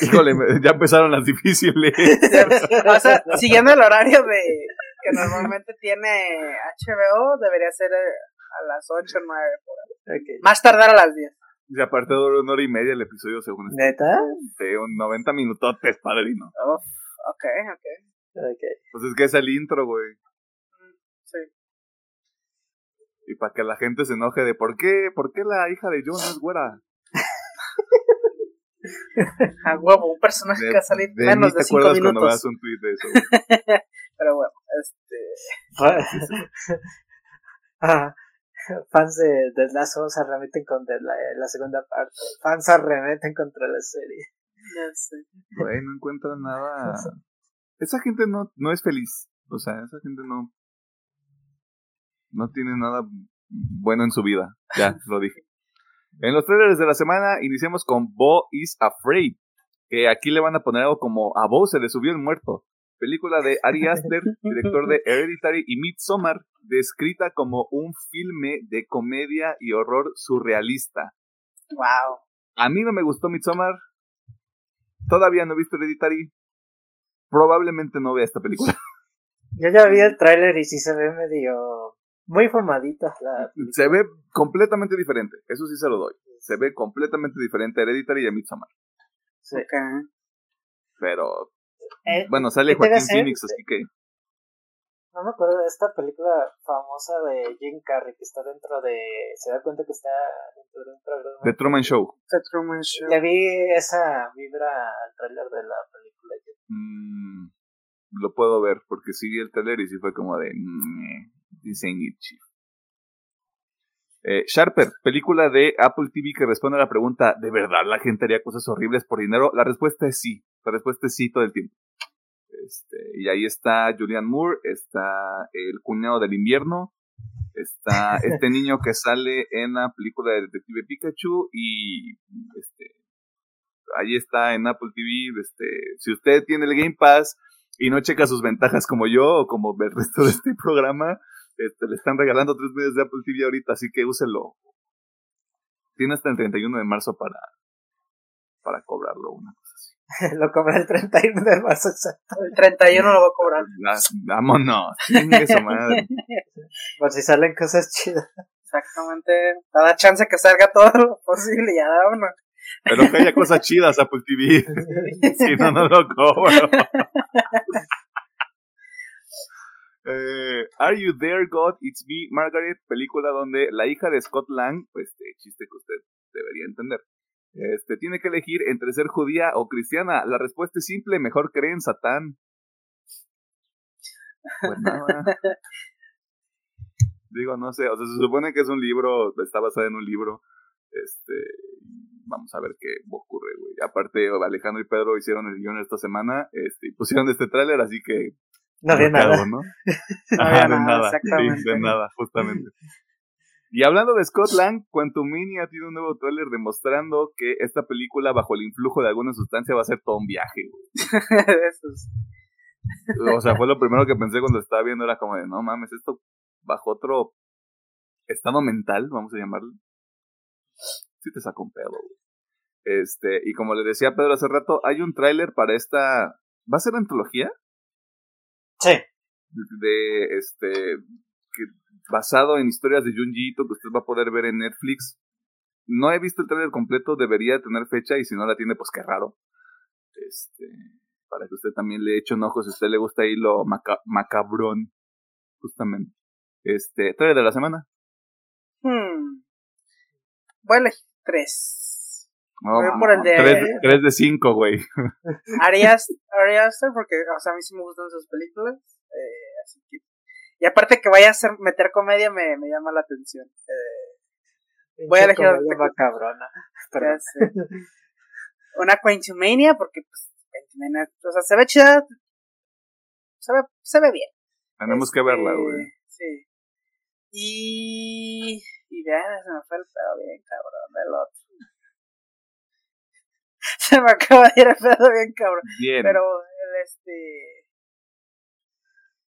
híjole, ya empezaron las difíciles. o sea, siguiendo el horario de que normalmente tiene HBO, debería ser eh, a las 8 o 9. Más tardar a las 10. Y aparte duró una hora y media el episodio, según esto. ¿Neta? Sí, un 90 minutotes, padrino. Oh, ok, ok. okay. Pues es que es el intro, güey. Mm, sí. Y para que la gente se enoje de por qué, por qué la hija de John es güera. A huevo, un personaje que ha salido menos de 5 minutos. cuando veas un tweet de eso. Pero bueno, este. ah, fans de, de Lazo se arremeten contra la, la segunda parte. Fans se arremeten contra la serie. Ya sé. Güey, no encuentran nada. Esa gente no, no es feliz. O sea, esa gente no. No tiene nada bueno en su vida. Ya, lo dije. En los trailers de la semana iniciamos con Bo is Afraid, que aquí le van a poner algo como a Bo se le subió el muerto. Película de Ari Aster, director de Hereditary y Midsommar, descrita como un filme de comedia y horror surrealista. Wow. A mí no me gustó Midsommar. Todavía no he visto Hereditary. Probablemente no vea esta película. Yo ya vi el tráiler y sí se ve medio muy fumadita. La se ve completamente diferente, eso sí se lo doy. Se ve completamente diferente a Hereditary y a Midsommar. Sí. Pero, eh, bueno, sale Joaquín Phoenix, así que... No me acuerdo de esta película famosa de Jim Carrey que está dentro de... Se da cuenta que está dentro de un programa. The Truman Show. The Truman Show. Le vi esa vibra al trailer de la película. Mm, lo puedo ver porque sí vi el trailer y sí fue como de... Diseño eh, Sharper, película de Apple TV que responde a la pregunta, ¿de verdad la gente haría cosas horribles por dinero? La respuesta es sí, la respuesta es sí todo el tiempo. Este, y ahí está Julian Moore, está el cuñado del invierno, está este niño que sale en la película de Detective Pikachu y este, ahí está en Apple TV. Este, si usted tiene el Game Pass y no checa sus ventajas como yo o como el resto de este programa, este, le están regalando tres meses de Apple TV ahorita, así que úselo. Tiene hasta el 31 de marzo para, para cobrarlo, una cosa así. lo cobra el 31 de marzo, exacto. El 31 lo va a cobrar. vámonos, eso madre. Por si salen cosas chidas. Exactamente. Da chance que salga todo lo posible, ya da uno. Pero que haya cosas chidas Apple TV. si no, no lo cobro. Eh, Are You There, God? It's Me, Margaret, película donde la hija de Scott Lang, pues este chiste que usted debería entender, este, tiene que elegir entre ser judía o cristiana. La respuesta es simple, mejor cree en Satán. Pues Digo, no sé, o sea, se supone que es un libro, está basado en un libro. Este, vamos a ver qué ocurre, güey. Aparte, Alejandro y Pedro hicieron el guion esta semana, este, y pusieron este tráiler, así que no había nada. ¿no? Ajá, de nada, exactamente. de nada, justamente. Y hablando de Scott Lang, Quantumania tiene un nuevo tráiler demostrando que esta película, bajo el influjo de alguna sustancia, va a ser todo un viaje. O sea, fue lo primero que pensé cuando estaba viendo, era como de, no mames, esto bajo otro estado mental, vamos a llamarlo. Sí te saca un pedo, Este, y como le decía Pedro hace rato, hay un tráiler para esta... ¿Va a ser antología? Sí. De, este, que, basado en historias de Junji Ito que usted va a poder ver en Netflix. No he visto el tráiler completo, debería tener fecha y si no la tiene, pues qué raro. Este, para que usted también le eche un ojo si a usted le gusta ahí lo macabrón, justamente. Este, trailer de la semana. Hmm. Bueno, tres. No, por el de... Tres, de cinco, güey. Arias, Arias, porque, o sea, a mí sí me gustan sus películas. Eh, así que y aparte que vaya a ser, meter comedia me, me llama la atención. Eh, voy a elegir una cabrona. una Quentumania porque pues Quentumania, o sea, se ve chida. Se ve, se ve bien. Tenemos que verla, este, güey. Sí. Y y vean, se me fue el pedo bien cabrón del otro. se me acaba de ir el pedo bien cabrón. Bien. Pero el este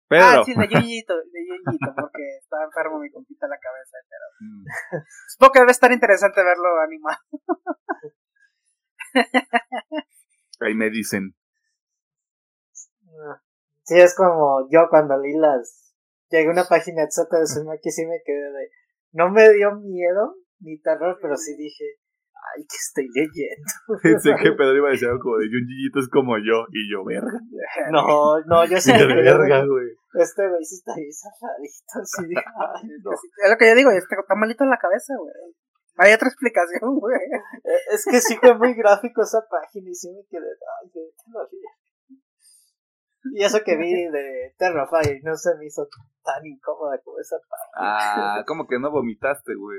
Ah, sí, de Yuyito, de Yuyito, porque está enfermo mi compita la cabeza, pero... Mm. Supongo que debe estar interesante verlo animado. Ahí me dicen. Sí, es como yo cuando leí las... Llegué a una página de de Sumaki y sí me quedé de... No me dio miedo ni terror, pero sí dije ay, que estoy leyendo. Pensé que Pedro iba a decir algo como de Junjito es como yo, y yo, verga. No, no, yo sé. que verga, güey. Este güey sí está bien zafadito, sí, ay, no. Es lo que yo digo, está, malito en la cabeza, güey. Hay otra explicación, güey. Eh, es que sí fue muy gráfico esa página y sí me quedé, ay, qué y eso que vi de Terrify no se me hizo tan incómoda como esa página. Ah, como que no vomitaste, güey.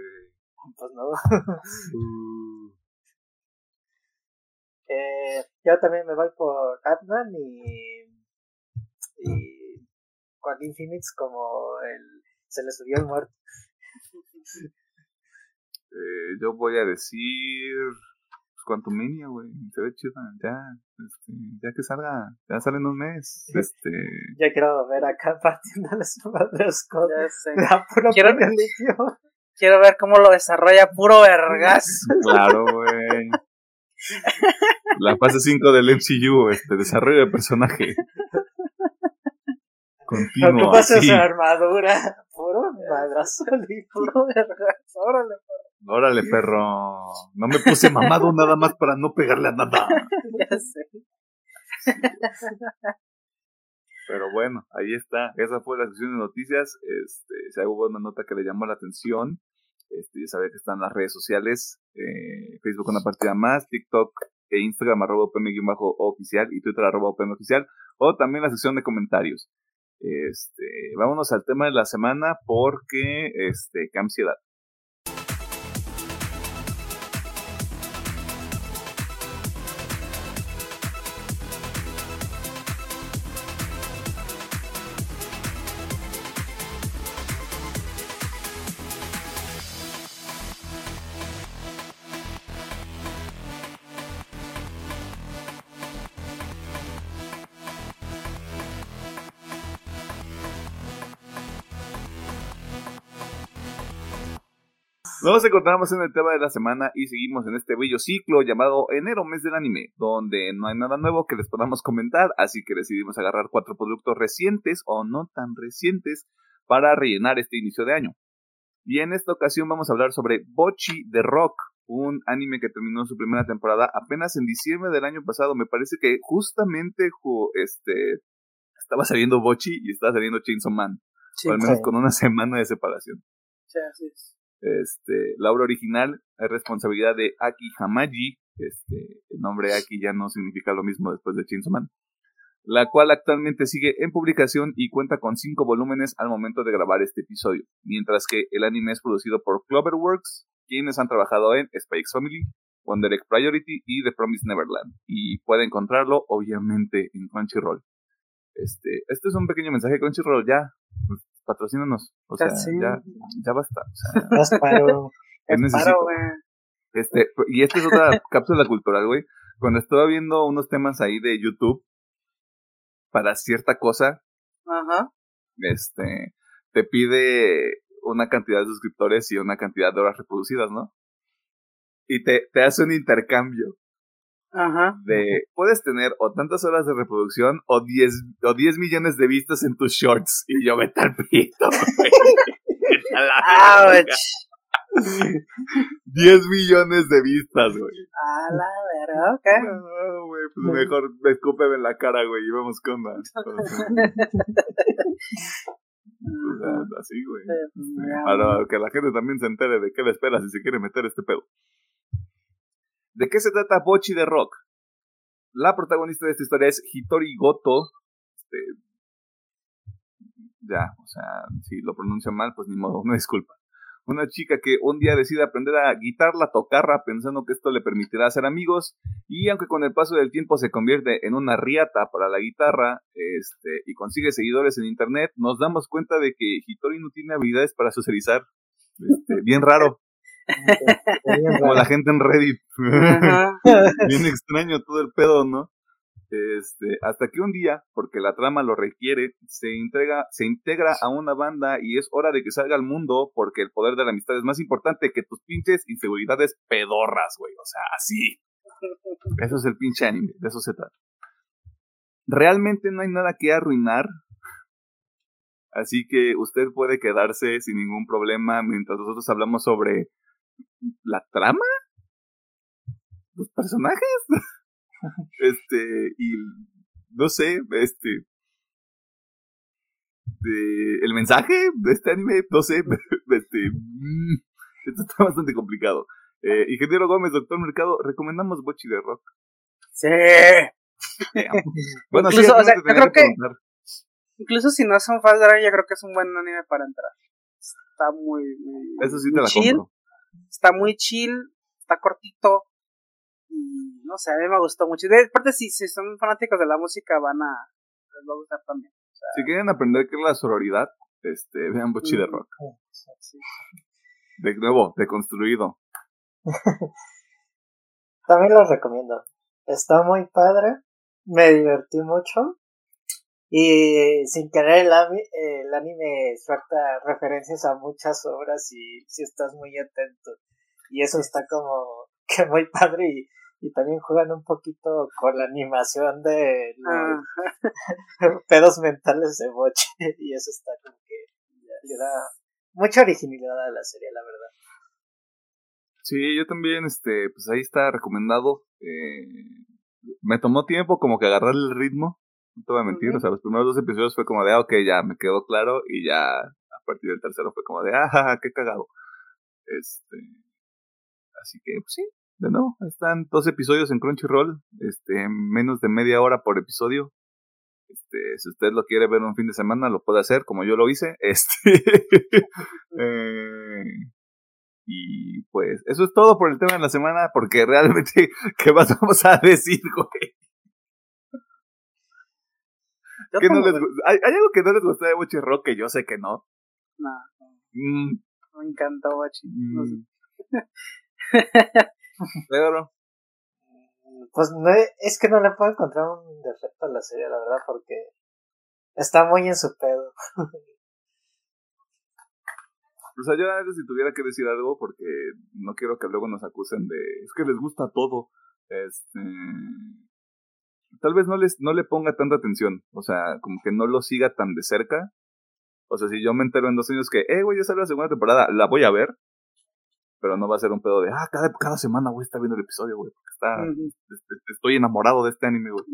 Pues no. Uh. eh, yo también me voy por Batman y, y Joaquín Phoenix como el se le subió el muerto. eh, yo voy a decir Quantumania, güey. Se ve chida. Ya, este, ya que salga, ya sale en un mes. Este. Ya quiero ver acá partiendo las madres con la puro quiero, Quiero ver cómo lo desarrolla puro vergas. Claro, güey. La fase 5 del MCU, este, desarrollo de personaje. Continuo. ¿Qué pasa esa armadura? Puro madrazo y puro vergas. Órale, perro. Órale, perro. No me puse mamado nada más para no pegarle a nada. ya sé. Pero bueno, ahí está. Esa fue la sesión de noticias. Este, si hubo una nota que le llamó la atención, este, ya sabe que están las redes sociales. Eh, Facebook una partida más, TikTok e Instagram arroba oficial y Twitter arroba oficial. O también la sección de comentarios. Este, vámonos al tema de la semana porque, este, qué ansiedad. Nos encontramos en el tema de la semana y seguimos en este bello ciclo llamado enero, mes del anime, donde no hay nada nuevo que les podamos comentar, así que decidimos agarrar cuatro productos recientes o no tan recientes para rellenar este inicio de año. Y en esta ocasión vamos a hablar sobre Bochi de Rock, un anime que terminó su primera temporada apenas en diciembre del año pasado. Me parece que justamente este, estaba saliendo Bochi y estaba saliendo Chainsaw Man, o al menos con una semana de separación. Sí, así es. Este, la obra original es responsabilidad de Aki Hamaji. Este, el nombre Aki ya no significa lo mismo después de Chainsaw Man. La cual actualmente sigue en publicación y cuenta con cinco volúmenes al momento de grabar este episodio. Mientras que el anime es producido por Cloverworks, quienes han trabajado en Spikes Family, Wonder Egg Priority y The Promised Neverland. Y puede encontrarlo, obviamente, en Crunchyroll. Este, este es un pequeño mensaje Crunchyroll ya. Patrocínanos. O sea, ya, ya basta. O sea, es paro, Este, y esta es otra cápsula cultural, güey. Cuando estaba viendo unos temas ahí de YouTube para cierta cosa, Ajá. este, te pide una cantidad de suscriptores y una cantidad de horas reproducidas, ¿no? Y te, te hace un intercambio. Ajá. De, puedes tener o tantas horas de reproducción o 10, o 10 millones de vistas en tus shorts. Y yo, vete al pito, güey. 10 millones de vistas, güey. A la verga, ok. No, güey, pues mejor escúpeme en la cara, güey, y vamos con más. así, güey. Pues, para que la gente también se entere de qué le espera si se quiere meter este pedo. ¿De qué se trata Bochi de Rock? La protagonista de esta historia es Hitori Goto. Este, ya, o sea, si lo pronuncio mal, pues ni modo, no disculpa. Una chica que un día decide aprender a guitarra, tocarra, pensando que esto le permitirá hacer amigos, y aunque con el paso del tiempo se convierte en una riata para la guitarra, este, y consigue seguidores en internet, nos damos cuenta de que Hitori no tiene habilidades para socializar. Este, bien raro. Como la gente en Reddit. bien extraño todo el pedo, ¿no? Este, hasta que un día, porque la trama lo requiere, se entrega, se integra a una banda y es hora de que salga al mundo porque el poder de la amistad es más importante que tus pinches inseguridades pedorras, güey. O sea, así. Eso es el pinche anime, de eso se trata. Realmente no hay nada que arruinar. Así que usted puede quedarse sin ningún problema mientras nosotros hablamos sobre la trama, los personajes. este, y no sé, este, de, el mensaje de este anime, no sé, este, mm, esto está bastante complicado. Eh, Ingeniero Gómez, Doctor Mercado, recomendamos Bochi de Rock. Sí. bueno, incluso, o sea, yo creo que, incluso si no son fans de yo creo que es un buen anime para entrar. Está muy, muy Eso sí te la chill, compro. Está muy chill, está cortito, y no sé, a mí me gustó mucho. Y de parte, si, si son fanáticos de la música, van a. les va a gustar también. si quieren aprender qué es la sororidad, este, vean Bochi de Rock. De nuevo, deconstruido. también los recomiendo. Está muy padre. Me divertí mucho. Y sin querer el, el anime suelta referencias a muchas obras y si estás muy atento. Y eso está como que muy padre y y también juegan un poquito con la animación de los pedos mentales de Boche y eso está como que le da mucha originalidad a la serie, la verdad. Sí, yo también, este, pues ahí está recomendado. Eh, me tomó tiempo como que agarrar el ritmo, no te voy a mentir, o sea, los primeros dos episodios fue como de, ah, ok, ya me quedó claro y ya a partir del tercero fue como de, ah, qué cagado. Este, así que, pues sí, de nuevo, están dos episodios en Crunchyroll, este, menos de media hora por episodio. Este, si usted lo quiere ver un fin de semana, lo puede hacer, como yo lo hice. Este, eh, y pues, eso es todo por el tema de la semana, porque realmente, ¿qué más vamos a decir, güey? ¿Hay, algo que no les gusta de Bochi Rock que yo sé que no? No. Mm. Me encantó Bochi. Mm. Pero. Pues no, es que no le puedo encontrar un defecto a la serie, la verdad, porque está muy en su pedo. O sea, yo a veces si tuviera que decir algo, porque no quiero que luego nos acusen de, es que les gusta todo, este, tal vez no les, no le ponga tanta atención, o sea, como que no lo siga tan de cerca, o sea, si yo me entero en dos años que, eh, güey, ya sale la segunda temporada, la voy a ver, pero no va a ser un pedo de, ah, cada, cada semana, güey, está viendo el episodio, güey, porque está, este, estoy enamorado de este anime, güey.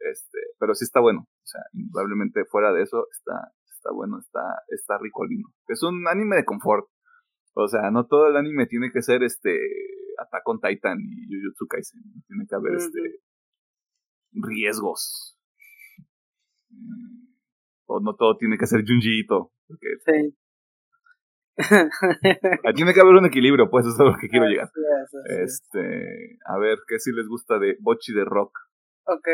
Este, pero sí está bueno, o sea, indudablemente fuera de eso, está, está bueno, está, está rico lindo. Es un anime de confort. O sea, no todo el anime tiene que ser este Attack on Titan y Jujutsu Kaisen. Tiene que haber este riesgos. O no todo tiene que ser Junji Porque sí. Tiene que haber un equilibrio, pues eso es a lo que quiero llegar. Este, a ver, ¿qué si les gusta de Bochi de rock? Ok,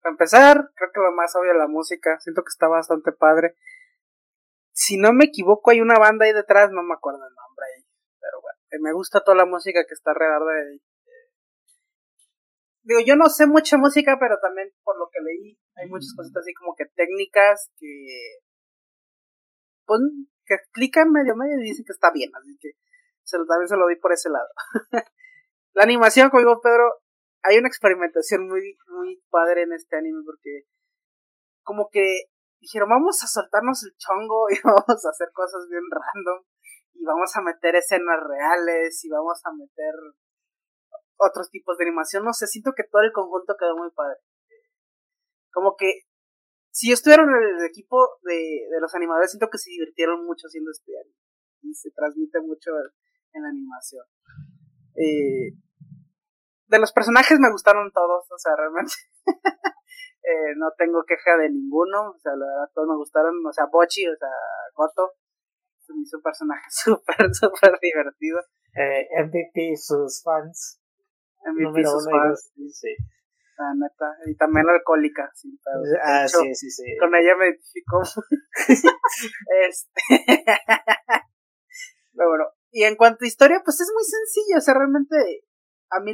para empezar, creo que lo más obvio la música. Siento que está bastante padre. si no me equivoco, hay una banda ahí detrás, no me acuerdo el nombre ahí. Pero bueno, me gusta toda la música que está alrededor de. Digo, yo no sé mucha música, pero también por lo que leí, hay muchas cositas así como que técnicas que. Pues, que explican medio medio y dicen que está bien, así que se lo, también se lo di por ese lado. la animación, como digo Pedro, hay una experimentación muy, muy padre en este anime porque como que dijeron, vamos a soltarnos el chongo y vamos a hacer cosas bien random y vamos a meter escenas reales y vamos a meter otros tipos de animación. No sé, siento que todo el conjunto quedó muy padre. Como que si yo estuviera en el equipo de, de los animadores, siento que se divirtieron mucho haciendo este anime y se transmite mucho en la animación. Eh, de los personajes me gustaron todos, o sea, realmente eh, no tengo queja de ninguno, o sea, todos me gustaron, o sea, Bochi, o sea, Goto, es un personaje súper, súper divertido. Eh, MVP sus fans. MVP sus fans. Sí. La neta, y también alcohólica, sí, ah, sí, sí, sí. Con ella me identifico. este. Pero bueno, y en cuanto a historia, pues es muy sencillo, o sea, realmente a mí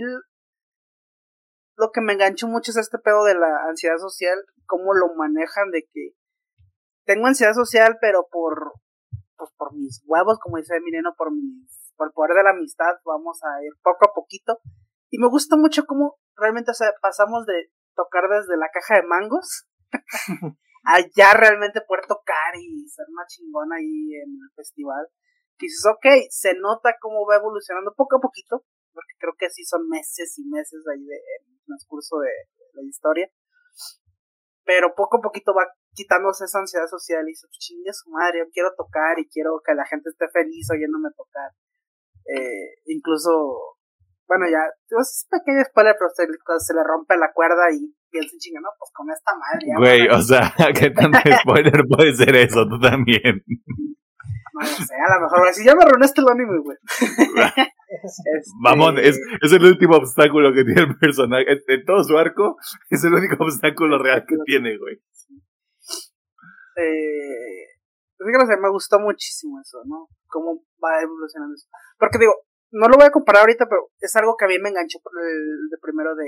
lo que me enganchó mucho es este pedo de la ansiedad social, cómo lo manejan de que tengo ansiedad social, pero por pues por mis huevos, como dice Mireno, por mis por el poder de la amistad, vamos a ir poco a poquito. Y me gusta mucho cómo realmente o sea, pasamos de tocar desde la caja de mangos a ya realmente poder tocar y ser más chingón ahí en el festival. Y dices, ok, se nota cómo va evolucionando poco a poquito, porque creo que sí son meses y meses ahí de, en el transcurso de, la historia. Pero poco a poquito va quitándose esa ansiedad social y dice, pues, chingue su madre, yo quiero tocar y quiero que la gente esté feliz oyéndome tocar. Eh, incluso, bueno, ya, es pequeño spoiler, pero se, se, le rompe la cuerda y piensa chingue, no, pues con esta madre. Güey, o sea, ¿qué tanto spoiler puede ser eso? Tú también. No sé, a lo mejor, si ya me arruinaste el anime, güey. Este, Mamón, es, es, el último obstáculo que tiene el personaje. En, todo su arco, es el único obstáculo real que tiene, güey. Eh, pues, me gustó muchísimo eso, ¿no? Cómo va evolucionando eso. Porque digo, no lo voy a comparar ahorita, pero es algo que a mí me enganchó por el de primero de.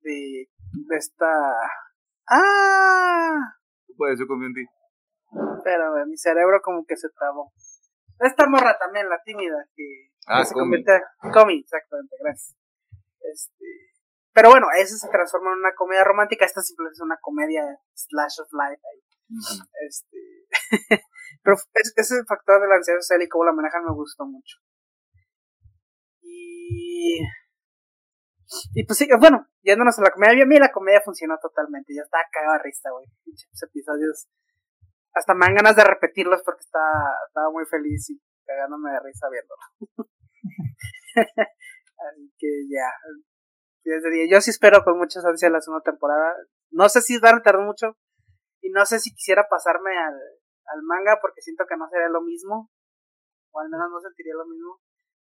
de. de esta. ¡Ah! Puedes, yo confío en ti. Pero mi cerebro como que se trabó. Esta morra también, la tímida, que, ah, se convierte. Comi, exactamente, gracias. Este. Pero bueno, ese se transforma en una comedia romántica. Esta simplemente es una comedia slash of life ahí. Este. Pero ese factor de la ansiedad social y cómo la manejan me gustó mucho. Y. Y pues sí, bueno, yéndonos a la comedia, a mí la comedia funcionó totalmente. Ya estaba cagada a risa, güey. Pinches episodios hasta me dan ganas de repetirlos porque estaba, estaba muy feliz y cagándome de risa viéndolo. Así que ya. Yo sí espero con muchas ansias la segunda temporada. No sé si van a tardar mucho. Y no sé si quisiera pasarme al, al manga porque siento que no sería lo mismo. O al menos no sentiría lo mismo.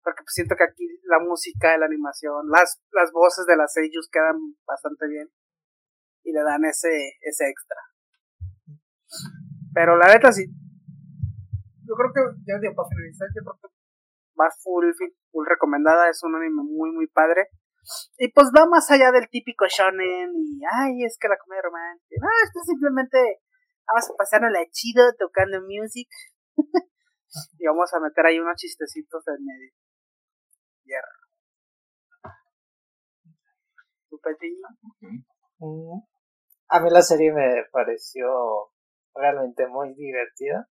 Porque pues siento que aquí la música, la animación, las, las voces de las seiyus quedan bastante bien. Y le dan ese, ese extra. Pero la neta sí. Yo creo que, ya digo, para finalizar, yo creo que va full, full recomendada. Es un anime muy, muy padre. Y pues va más allá del típico shonen y, ay, es que la comedia romántica. No, esto simplemente vamos a pasárnosla chido tocando music. y vamos a meter ahí unos chistecitos en medio. Hierro. ¿Tu mm. A mí la serie me pareció realmente muy divertida.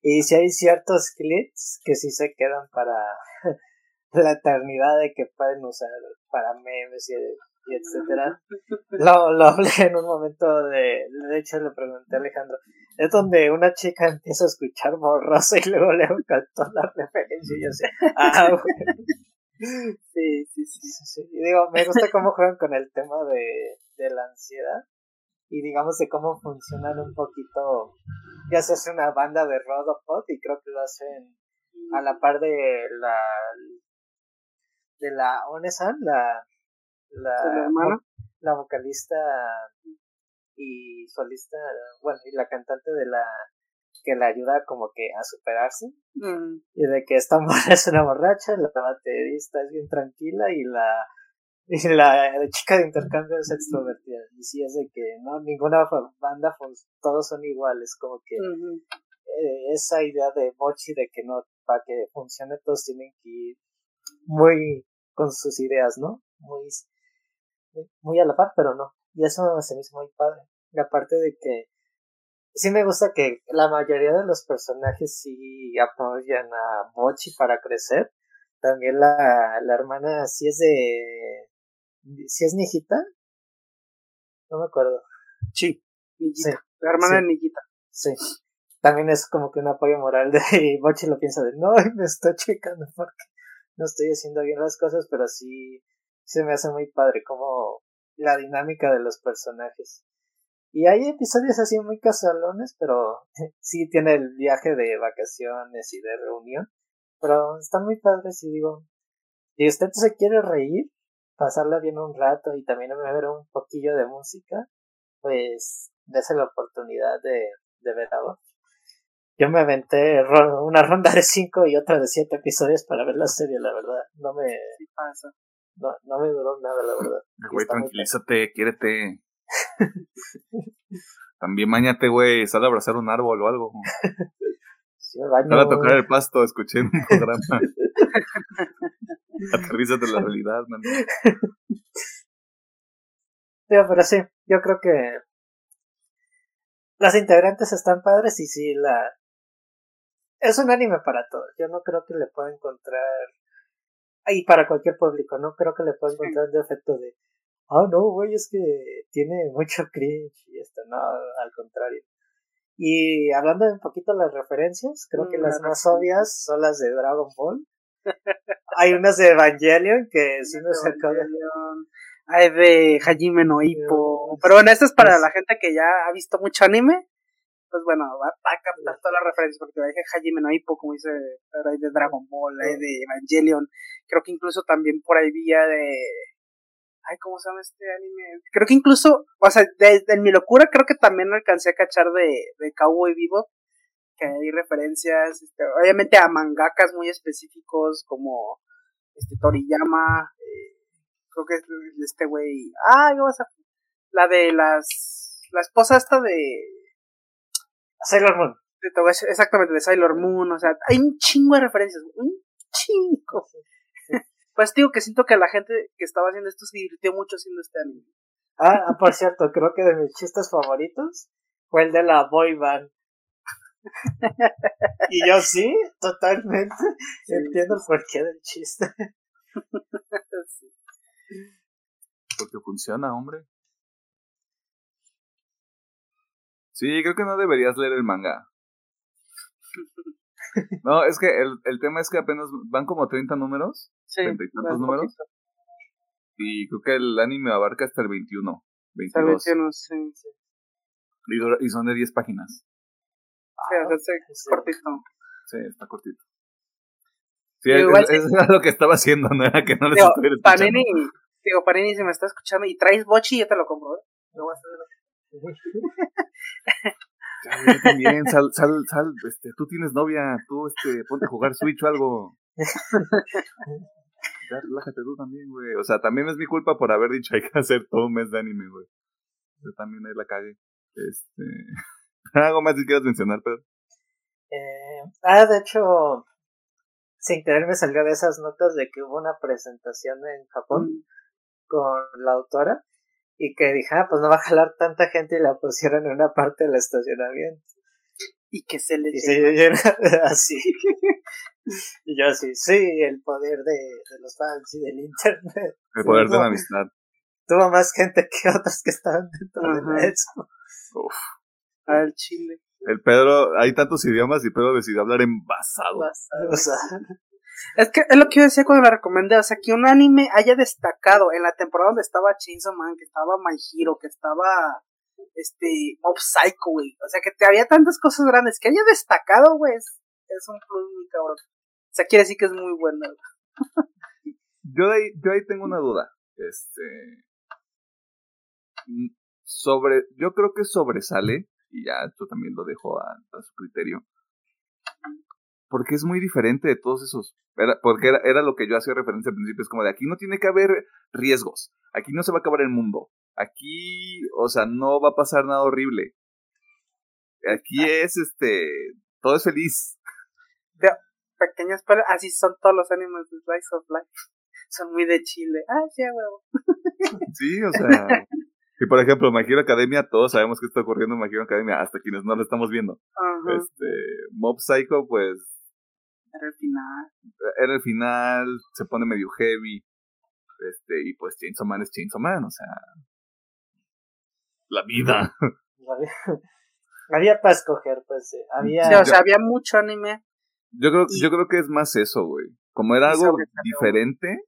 Y si hay ciertos clips que sí se quedan para la eternidad de que pueden usar para memes y, etcétera. Lo, lo hablé en un momento de, de hecho le pregunté a Alejandro, es donde una chica empieza a escuchar borroso y luego le cantó la referencia y yo sé, ah, Sí, sí, sí. Y digo, me gusta cómo juegan con el tema de, de la ansiedad y digamos de cómo funcionan un poquito, ya se hace una banda de Rodopod y creo que lo hacen a la par de la de la Onesan, la la, la vocalista y solista, bueno, y la cantante de la que le ayuda como que a superarse. Y de que esta mujer es una borracha, la baterista es bien tranquila y la, y la chica de intercambio es extrovertida. Y sí es de que no, ninguna banda, todos son iguales, como que eh, esa idea de Mochi de que no, para que funcione todos tienen que ir muy con sus ideas, ¿no? Muy, muy a la par, pero no. Y eso se me hizo muy padre. Y aparte de que sí me gusta que la mayoría de los personajes sí apoyan a Mochi para crecer. También la, la hermana sí es de... ¿Sí es Nijita? No me acuerdo. Sí, la hermana de Nijita. Sí. También es como que un apoyo moral de Mochi lo piensa de no, me estoy checando porque no estoy haciendo bien las cosas, pero sí se me hace muy padre como la dinámica de los personajes. Y hay episodios así muy casualones, pero sí tiene el viaje de vacaciones y de reunión. Pero están muy padres y digo, si usted se quiere reír, pasarla bien un rato y también ver un poquillo de música, pues dése la oportunidad de, ver a Yo me aventé una ronda de cinco y otra de siete episodios para ver la serie, la verdad. No me... No, no me duró nada, la verdad. Güey, tranquilízate, quiérete. También mañate, güey, sal a abrazar un árbol o algo. sal a tocar el pasto, escuché en un programa. Aterrízate la realidad, man. pero sí, yo creo que las integrantes están padres y sí, la... Es un anime para todos. Yo no creo que le pueda encontrar... Y para cualquier público, no creo que le pueda encontrar de efecto de oh no, güey, es que tiene mucho cringe y esto, no, al contrario. Y hablando de un poquito de las referencias, creo que mm, las más obvias son las de Dragon Ball. Hay unas de Evangelion que sí me sacó de... Hay de Hajime no Ippo. Pero bueno, esto es para la gente que ya ha visto mucho anime. Pues bueno, va, a captar todas las referencias porque hay de Hajime no Ippo, como dice, hay de Dragon Ball, hay de Evangelion. Creo que incluso también por ahí vía de Ay, ¿cómo se llama este anime? Creo que incluso, o sea, desde mi locura creo que también alcancé a cachar de, de Cowboy Vivo, que hay referencias, este, obviamente a mangakas muy específicos como este Toriyama, eh, creo que es este güey, ah, ¿qué vas a? La de las, la esposa esta de... Sailor Moon. exactamente, de Sailor Moon, o sea, hay un chingo de referencias, un chingo. Pues digo que siento que la gente que estaba haciendo esto se divirtió mucho haciendo este anime. Ah, ah, por cierto, creo que de mis chistes favoritos fue el de la boy band. y yo sí, totalmente. Entiendo el porqué del chiste. Porque funciona, hombre. Sí, creo que no deberías leer el manga. No, es que el, el tema es que apenas van como 30 números. Sí. 30 y tantos números. Y creo que el anime abarca hasta el 21. 22. El 21, sí, sí. Y, son de 10 páginas. Sí, o sea, sí, cortito. Sí, está cortito. Sí, es, es, lo que estaba haciendo, no era que no les estuviera escuchando. Panini, digo, Panini, si me está escuchando y traes bochi, yo te lo compro, ¿eh? Lo voy a hacer. Ya, también, sal, sal, sal, este, tú tienes novia, tú, este, ponte a jugar Switch o algo. Ya, relájate tú también, güey. O sea, también es mi culpa por haber dicho hay que hacer todo un mes de anime, güey. Yo también ahí la cagué. Este. ¿Algo más que quieras mencionar, Pedro? Eh, ah, de hecho, sin querer me salió de esas notas de que hubo una presentación en Japón mm. con la autora y que dije, ah, pues no va a jalar tanta gente y la pusieron en una parte del estacionamiento. Y que se le y así. y yo así, sí, el poder de, de los fans y del internet. El poder de la amistad. Tuvo más gente que otros que estaban dentro de eso. Uf. Al Chile. El Pedro, hay tantos idiomas y Pedro decidió hablar en basado. basado. Es que es lo que yo decía cuando la recomendé, o sea, que un anime haya destacado en la temporada donde estaba Chainsaw Man, que estaba My Hero, que estaba este Mob Psycho, güey. O sea, que te había tantas cosas grandes que haya destacado, güey, es, un plus muy cabrón. O sea, quiere decir que es muy bueno. yo ahí, yo ahí tengo una duda. Este sobre, yo creo que sobresale y ya esto también lo dejo a, su criterio. Porque es muy diferente de todos esos. Era, porque era, era lo que yo hacía referencia al principio, es como de aquí no tiene que haber riesgos, aquí no se va a acabar el mundo, aquí, o sea, no va a pasar nada horrible. Aquí es, este, todo es feliz. De pequeñas, así son todos los animales de Slice of Life. Son muy de Chile. Ah, sí, huevo. Sí, o sea, y por ejemplo, My Academia, todos sabemos que está ocurriendo en My Academia, hasta quienes no lo estamos viendo. Este, Mob Psycho, pues. Era el final. Era el final, se pone medio heavy. Este, y pues Chainsaw Man es Chainsaw Man, o sea. La vida. había para escoger, pues. Eh, había. Sí, o sea, había mucho anime. Yo creo, yo creo que es más eso, güey. Como era algo diferente,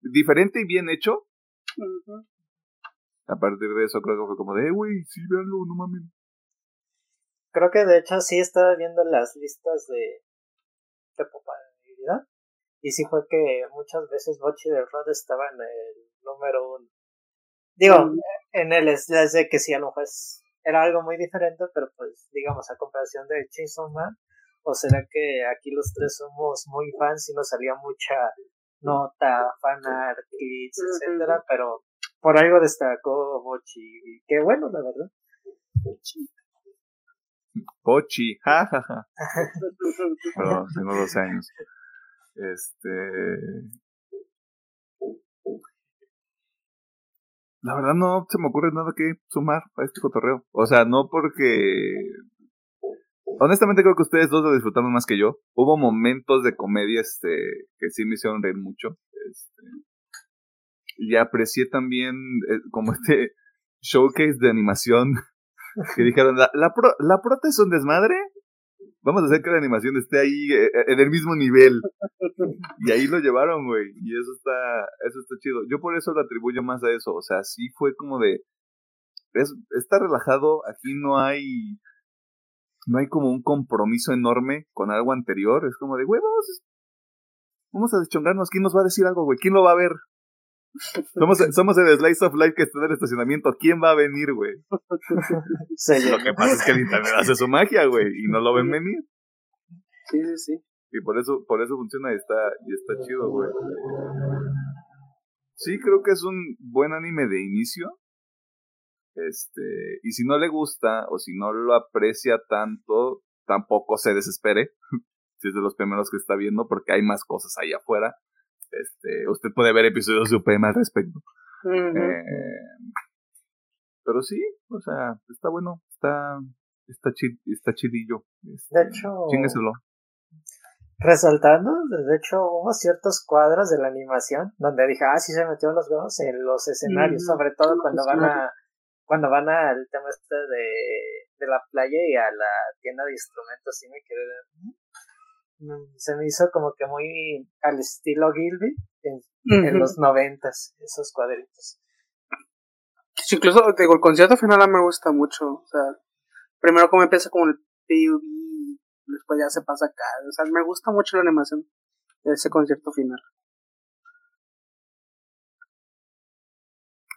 diferente y bien hecho, a partir de eso creo que fue como de, eh, güey, sí, véanlo, no mames. Creo que de hecho sí estaba viendo las listas de, de popularidad. Y sí fue que muchas veces Bochi de Rod estaba en el número uno. Digo, mm. en el es de que sí, a lo mejor era algo muy diferente, pero pues, digamos, a comparación de Chainsaw Man, o será que aquí los tres somos muy fans y nos salía mucha nota, fanart, clips, etcétera, pero por algo destacó Bochi. Y qué bueno, la verdad. Bochi, jajaja. Pero tengo 12 años. Este. La verdad no se me ocurre nada que sumar a este cotorreo. O sea, no porque. Honestamente creo que ustedes dos lo disfrutaron más que yo. Hubo momentos de comedia este, que sí me hicieron reír mucho. Este, y aprecié también eh, como este showcase de animación que dijeron, la, la, la prota es un desmadre, vamos a hacer que la animación esté ahí eh, eh, en el mismo nivel. Y ahí lo llevaron, güey, y eso está, eso está chido. Yo por eso lo atribuyo más a eso, o sea, sí fue como de, es, está relajado, aquí no hay, no hay como un compromiso enorme con algo anterior, es como de, güey, vamos, vamos a deschongarnos, ¿quién nos va a decir algo, güey? ¿Quién lo va a ver? Somos, somos el Slice of Life que está en el estacionamiento. ¿Quién va a venir, güey? lo que pasa es que el internet hace su magia, güey, y no lo ven venir. Sí, sí, sí. Y por eso, por eso funciona y está, y está chido, güey. Sí, creo que es un buen anime de inicio. Este, y si no le gusta o si no lo aprecia tanto, tampoco se desespere. si es de los primeros que está viendo, porque hay más cosas ahí afuera. Este, usted puede ver episodios de UPM al respecto. Eh, pero sí, o sea, está bueno, está está chid, está chidillo. Este, de hecho, Resaltando, de hecho, hubo ciertos cuadros de la animación donde dije, ah, sí se metió los huevos en los escenarios, sobre todo cuando van a cuando van al tema este de, de la playa y a la tienda de instrumentos, sí me quedé se me hizo como que muy al estilo Gilby en, los noventas, esos cuadritos. Incluso, digo, el concierto final me gusta mucho. O sea, primero como empieza como el PUB, después ya se pasa acá. O sea, me gusta mucho la animación de ese concierto final.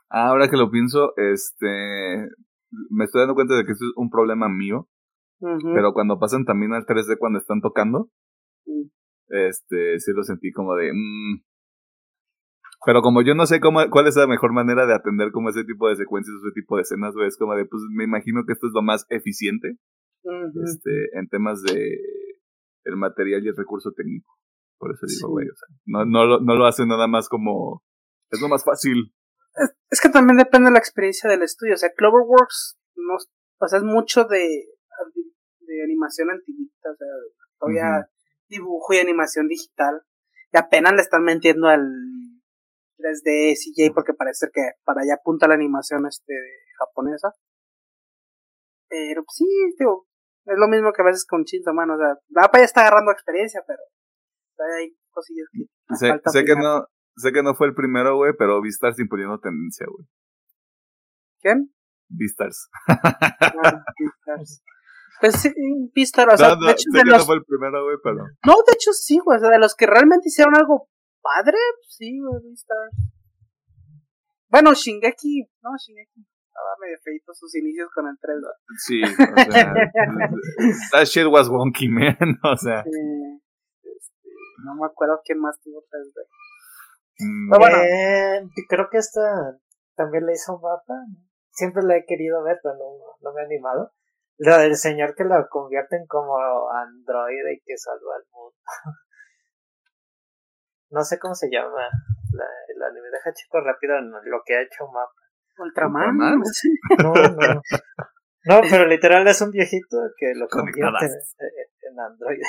Ahora que lo pienso, este, me estoy dando cuenta de que esto es un problema mío. Pero cuando pasan también al 3D cuando están tocando, este, sí lo sentí como de... Mm". Pero como yo no sé cómo, cuál es la mejor manera de atender como ese tipo de secuencias, ese tipo de escenas, es como de, pues me imagino que esto es lo más eficiente este, en temas de el material y el recurso técnico. Por eso digo, güey, o sea, no, no, lo, no lo hace nada más como, es lo más fácil. Es, que también depende de la experiencia del estudio, o sea, Cloverworks no, o sea, es mucho de, de animación antigüita, o sea, todavía dibujo y animación digital. Y apenas le están metiendo al 3D CJ porque parece que para allá apunta la animación este japonesa. Pero sí, digo, es lo mismo que a veces con Chainsaw Man, o sea, la ya está agarrando experiencia, pero hay cosillas que sé, sé que no sé que no fue el primero, güey, pero Vistars imponiendo tendencia, güey. ¿Quién? Vistars. Ah, pues sí, Vistar, o sea, de hecho, de los... no fue el primero, güey, pero... No, de hecho sí, güey, o sea, de los que realmente hicieron algo padre, sí, güey, Vistar. Bueno, Shingeki, no, Shingeki. estaba medio feito sus inicios con el 3D. Sí, o sea, that shit was wonky, man, o sea. Este, no me acuerdo quién más tuvo 3D. Mm. Pero bueno, eh, creo que esta también le hizo un mapa. Siempre la he querido ver, pero no, no me he animado. Lo del señor que la convierten como androide y que salva al mundo. no sé cómo se llama la, el anime. Deja chico rápido en lo que ha hecho mapa. Ultraman. No, no. No, pero literal es un viejito que lo convierte en, en androide.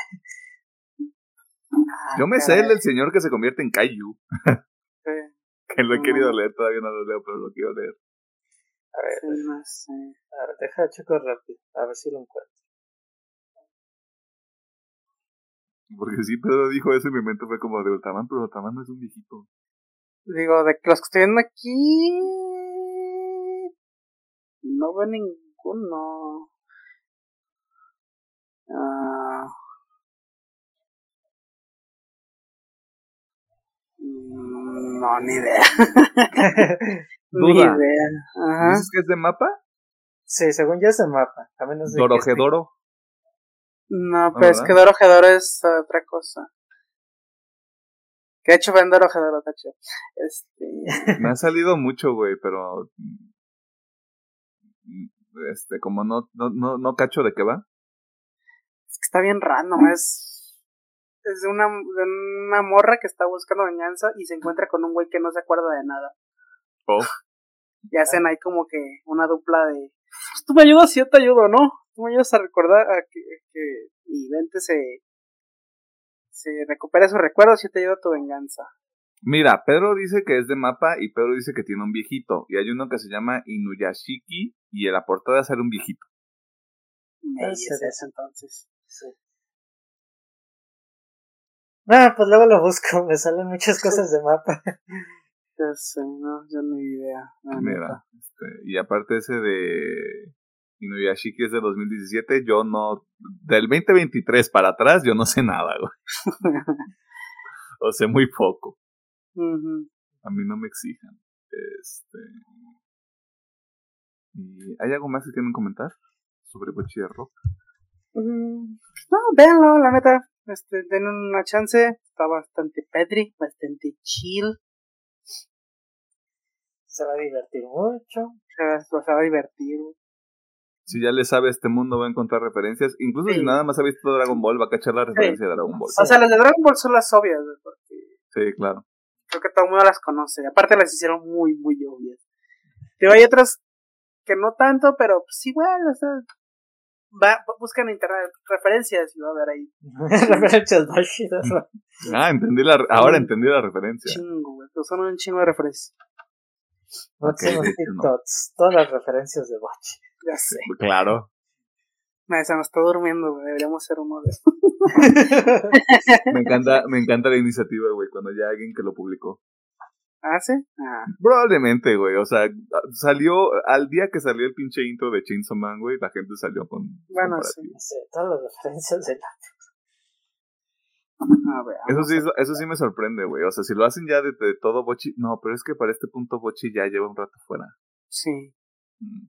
Ah, Yo me sé el del señor que se convierte en Kaiju. que lo he querido leer, todavía no lo leo, pero lo quiero leer. A ver, a ver deja chico rápido, a ver si lo encuentro. Porque sí, Pedro dijo eso y mi mente fue como de Ultraman, pero Ultraman no es un viejito. Digo, de los que estoy viendo aquí. No veo ninguno. Ah. No, ni idea. ni idea. Ajá. ¿Dices que es de mapa? Sí, según yo es de mapa. De Dorojedoro. No, pero es que Dorojedoro es otra cosa. Que ha hecho vender Dorojedoro. Este... Me ha salido mucho, güey, pero. Este, como no, no, no, no cacho de qué va. Es que está bien random, es es de una, de una morra que está buscando venganza y se encuentra con un güey que no se acuerda de nada. Oh. Y hacen ahí como que una dupla de, pues tú me ayudas y yo te ayudo, ¿no? Tú me ayudas a recordar a que, que mi mente se, se recupere sus recuerdos y yo te ayudo a tu venganza. Mira, Pedro dice que es de mapa y Pedro dice que tiene un viejito. Y hay uno que se llama Inuyashiki y el la portada es un viejito. Me es entonces. Sí. Ah, pues luego lo busco, me salen muchas cosas de mapa. Sé, no, yo no idea. Mira, este, y aparte ese de Inuyashiki es de 2017, yo no, del 2023 para atrás yo no sé nada, güey. o sé muy poco. A mí no me exijan. Este... ¿Y ¿Hay algo más que quieren comentar sobre Bochi de Rock? Mm, no, véanlo, la neta. Este, den una chance. Está bastante pedri, bastante chill. Se va a divertir mucho. Se va, se va a divertir. Si ya le sabe este mundo, va a encontrar referencias. Incluso si nada más ha visto Dragon Ball, va a cachar la referencia de Dragon Ball. O sea, las de Dragon Ball son las obvias. Sí, claro. Creo que todo el mundo las conoce. Aparte, las hicieron muy, muy obvias. Pero hay otras que no tanto, pero pues igual, o sea, va, busca en internet referencias y va a ver ahí. referencias más chidas. Ah, entendí la, ahora entendí la referencia. Chingo, güey, pues son un chingo de referencias. Okay, TikToks, todas las referencias de Bochi. Ya sé. Claro. Me, se me está durmiendo, güey. Deberíamos ser uno de me encanta, me encanta la iniciativa, güey, cuando ya alguien que lo publicó. ¿Ah, sí? Ah. Probablemente, güey. O sea, salió al día que salió el pinche intro de Chainsaw Man, güey, la gente salió con. Bueno, sí, sí, todas las referencias de la. A ver, eso sí, eso sí me sorprende, güey. O sea, si lo hacen ya de, todo Bochi. No, pero es que para este punto Bochi ya lleva un rato fuera. Sí. Mm.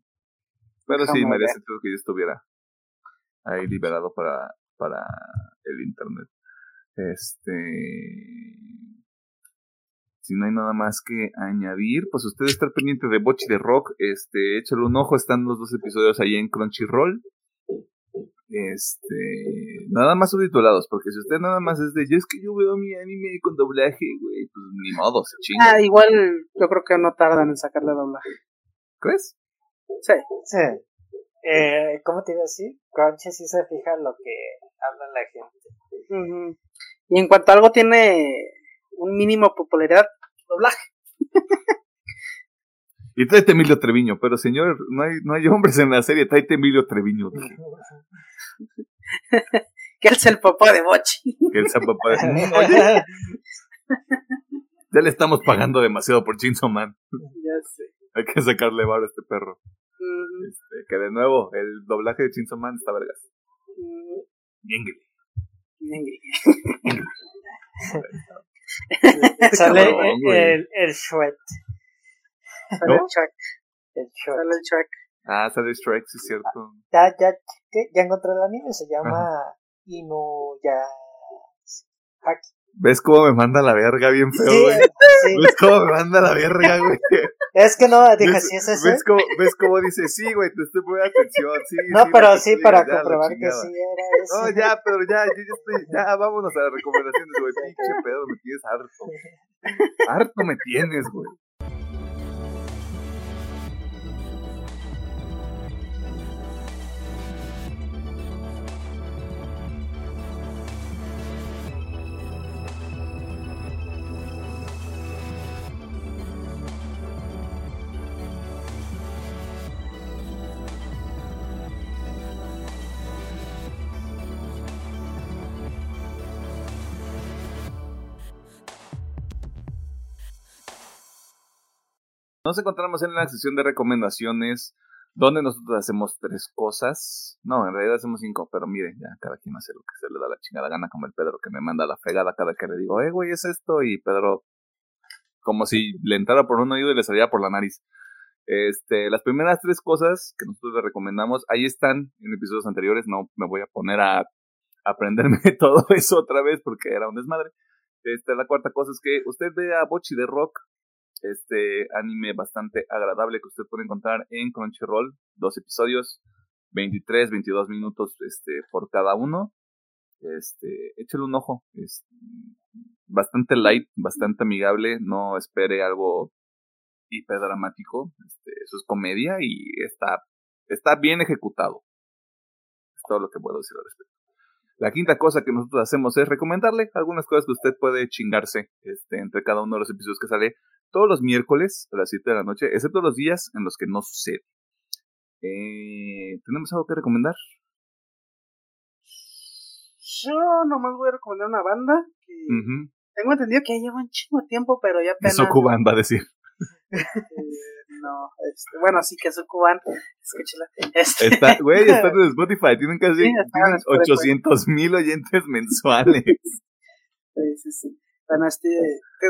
Pero sí, me haría sentido que yo estuviera ahí liberado para, para el internet. Este si no hay nada más que añadir, pues usted está pendiente de Bochi de Rock, este, échale un ojo, están los dos episodios ahí en Crunchyroll. Este, nada más subtitulados, porque si usted nada más es de, yo es que yo veo mi anime con doblaje, güey, pues ni modo, se chinga. Ah, igual yo creo que no tardan en sacarle doblaje. ¿Crees? Sí. Sí. Eh, ¿Cómo te iba a decir? Crunchy sí se fija lo que habla la gente. Y en cuanto a algo tiene un mínimo popularidad, doblaje. Y tráete Emilio Treviño, pero señor, no hay, no hay hombres en la serie, tráete Emilio Treviño. que él sea el papá de Bochi. Que él sea el papá de Oye, ya le estamos pagando demasiado por Chainsaw Man. Ya sé. Hay que sacarle barro a este perro. este, que de nuevo, el doblaje de Chainsaw Man está vergas. Bien, Sale el, el, el Sweat. Sale Chuck. El Shrek. Sale el Shrek. Ah, sale Shrek, sí es cierto. Ya, ya, ¿qué? ya encontré el anime, se llama Inuya Haki. ¿Ves cómo me manda la verga bien feo, güey? sí. ¿Ves cómo me manda la verga, güey? Es que no, dije, ¿Ves, si es ese. ¿ves, cómo, ¿Ves cómo dice? Sí, güey, te estoy poniendo atención, sí. No, sí, pero sí, para ya, comprobar que sí era ese. No, ya, pero ya, yo ya estoy, ya, vámonos a las recomendaciones, güey. Pinche pedo, me tienes harto. Harto me tienes, güey. Nos encontramos en la sección de recomendaciones, donde nosotros hacemos tres cosas. No, en realidad hacemos cinco, pero miren, ya cada quien hace lo que se le da la chingada gana, como el Pedro que me manda la fregada cada que le digo, eh, güey, es esto, y Pedro, como si le entrara por un oído y le saliera por la nariz. Este, las primeras tres cosas que nosotros le recomendamos, ahí están en episodios anteriores, no me voy a poner a aprenderme todo eso otra vez porque era un desmadre. Este, la cuarta cosa es que usted vea Bochi de Rock, este anime bastante agradable que usted puede encontrar en Crunchyroll, dos episodios, 23, 22 minutos este, por cada uno. Este, échale un ojo, es bastante light, bastante amigable, no espere algo hiperdramático, este, eso es comedia y está, está bien ejecutado. Es todo lo que puedo decir al respecto. La quinta cosa que nosotros hacemos es recomendarle algunas cosas que usted puede chingarse este, entre cada uno de los episodios que sale todos los miércoles a las 7 de la noche, excepto los días en los que no sucede. Eh, ¿Tenemos algo que recomendar? Yo nomás voy a recomendar una banda que tengo entendido que ya lleva un chingo de tiempo, pero ya apenas. Eso Cuban va a decir. eh, no, este, bueno, sí que cubano. Escúchela. Este, Está, güey, están en Spotify, tienen casi Sí, están en tienen Spotify. 800 mil oyentes mensuales. Sí, sí, sí. Bueno, este,